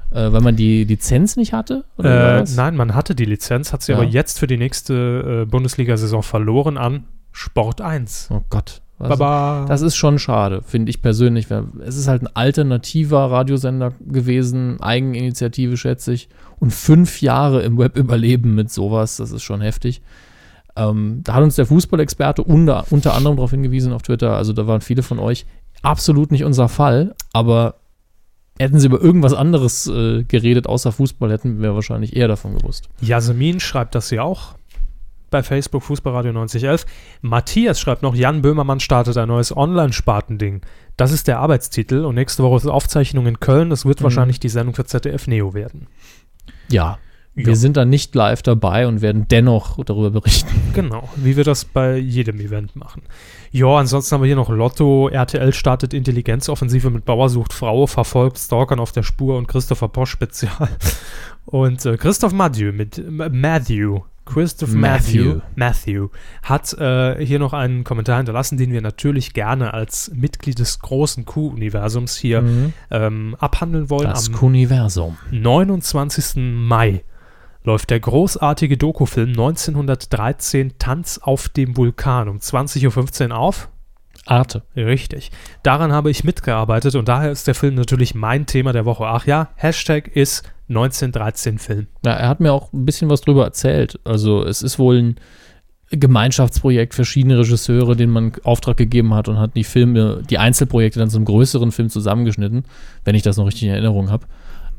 Äh, weil man die Lizenz nicht hatte? Äh, nein, man hatte die Lizenz, hat sie Ja. aber jetzt für die nächste äh, Bundesliga-Saison verloren an Sport 1. Oh Gott. Also, Baba. Das ist schon schade, finde ich persönlich. Es ist halt ein alternativer Radiosender gewesen, Eigeninitiative, schätze ich. Und fünf Jahre im Web überleben mit sowas, das ist schon heftig. Ähm, da hat uns der Fußballexperte unter, unter anderem darauf hingewiesen auf Twitter. Also da waren viele von euch absolut nicht unser Fall, aber hätten sie über irgendwas anderes äh, geredet außer Fußball, hätten wir wahrscheinlich eher davon gewusst. Jasmin schreibt das hier auch bei Facebook Fußballradio 9011. Matthias schreibt noch, Jan Böhmermann startet ein neues Online-Spartending. Das ist der Arbeitstitel und nächste Woche ist Aufzeichnung in Köln. Das wird Mhm. wahrscheinlich die Sendung für ZDF Neo werden. Ja, Ja. wir sind da nicht live dabei und werden dennoch darüber berichten. Genau, wie wir das bei jedem Event machen. Ja, ansonsten haben wir hier noch Lotto, RTL startet Intelligenzoffensive mit Bauer sucht Frau, verfolgt Stalkern auf der Spur und Christopher Posch Spezial. Und äh, Christoph Matthew mit M Matthew. Christoph Matthew, Matthew. Hat äh, hier noch einen Kommentar hinterlassen, den wir natürlich gerne als Mitglied des großen Q-Universums hier Mhm. ähm, abhandeln wollen. Das Am Universum. 29. Mai läuft der großartige Dokufilm 1913 Tanz auf dem Vulkan um 20.15 Uhr auf. Arte. Richtig. Daran habe ich mitgearbeitet und daher ist der Film natürlich mein Thema der Woche. Ach ja, Hashtag ist 1913 Film. Ja, er hat mir auch ein bisschen was drüber erzählt. Also es ist wohl ein Gemeinschaftsprojekt, verschiedene Regisseure, denen man Auftrag gegeben hat und hat die Filme, die Einzelprojekte dann zum größeren Film zusammengeschnitten, wenn ich das noch richtig in Erinnerung habe.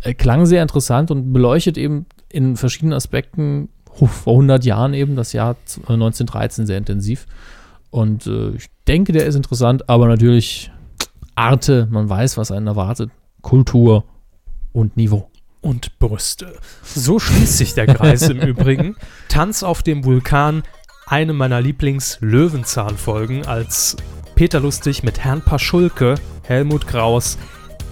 Äh, Klang sehr interessant und beleuchtet eben in verschiedenen Aspekten vor 100 Jahren eben das Jahr z- äh, 1913 sehr intensiv. Und äh, ich denke, der ist interessant, aber natürlich Arte, man weiß, was einen erwartet. Kultur und Niveau. Und Brüste. So schließt sich der Kreis im Übrigen. Tanz auf dem Vulkan, eine meiner Lieblings-Löwenzahn-Folgen, als Peter Lustig mit Herrn Paschulke, Helmut Kraus,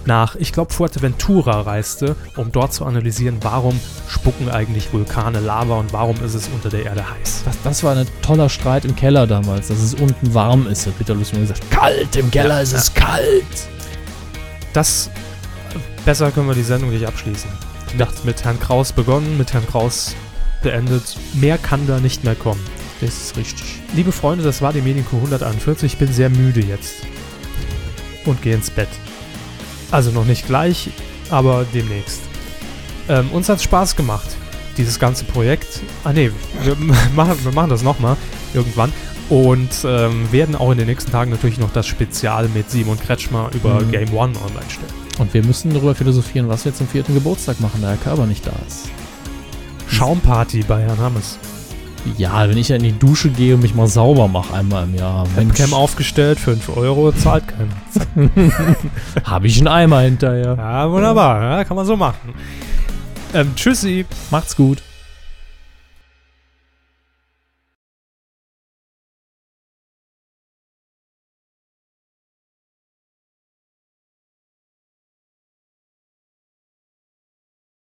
nach, ich glaube, Fuerteventura reiste, um dort zu analysieren, warum spucken eigentlich Vulkane Lava und warum ist es unter der Erde heiß. Das, das war ein toller Streit im Keller damals, dass es unten warm ist. Hat Peter Lustig immer gesagt, kalt, im Keller ist es kalt. Das, besser können wir die Sendung nicht abschließen. Ich dachte, mit Herrn Kraus begonnen, mit Herrn Kraus beendet. Mehr kann da nicht mehr kommen. Das ist richtig. Liebe Freunde, das war die Medienkuh 141. Ich bin sehr müde jetzt. Und gehe ins Bett. Also noch nicht gleich, aber demnächst. Ähm, uns hat Spaß gemacht, dieses ganze Projekt. Ah ne, wir, machen, wir machen das nochmal irgendwann. Und ähm, werden auch in den nächsten Tagen natürlich noch das Spezial mit Simon Kretschmer über Mhm. Game One online stellen. Und wir müssen darüber philosophieren, was wir zum vierten Geburtstag machen, da Herr Körber nicht da ist. Schaumparty bei Herrn Hammes. Ja, wenn ich in die Dusche gehe und mich mal sauber mache einmal im Jahr. Webcam aufgestellt, 5 Euro, zahlt keiner. habe ich einen Eimer hinterher. Ja, wunderbar, ja, kann man so machen. Ähm, tschüssi. Macht's gut.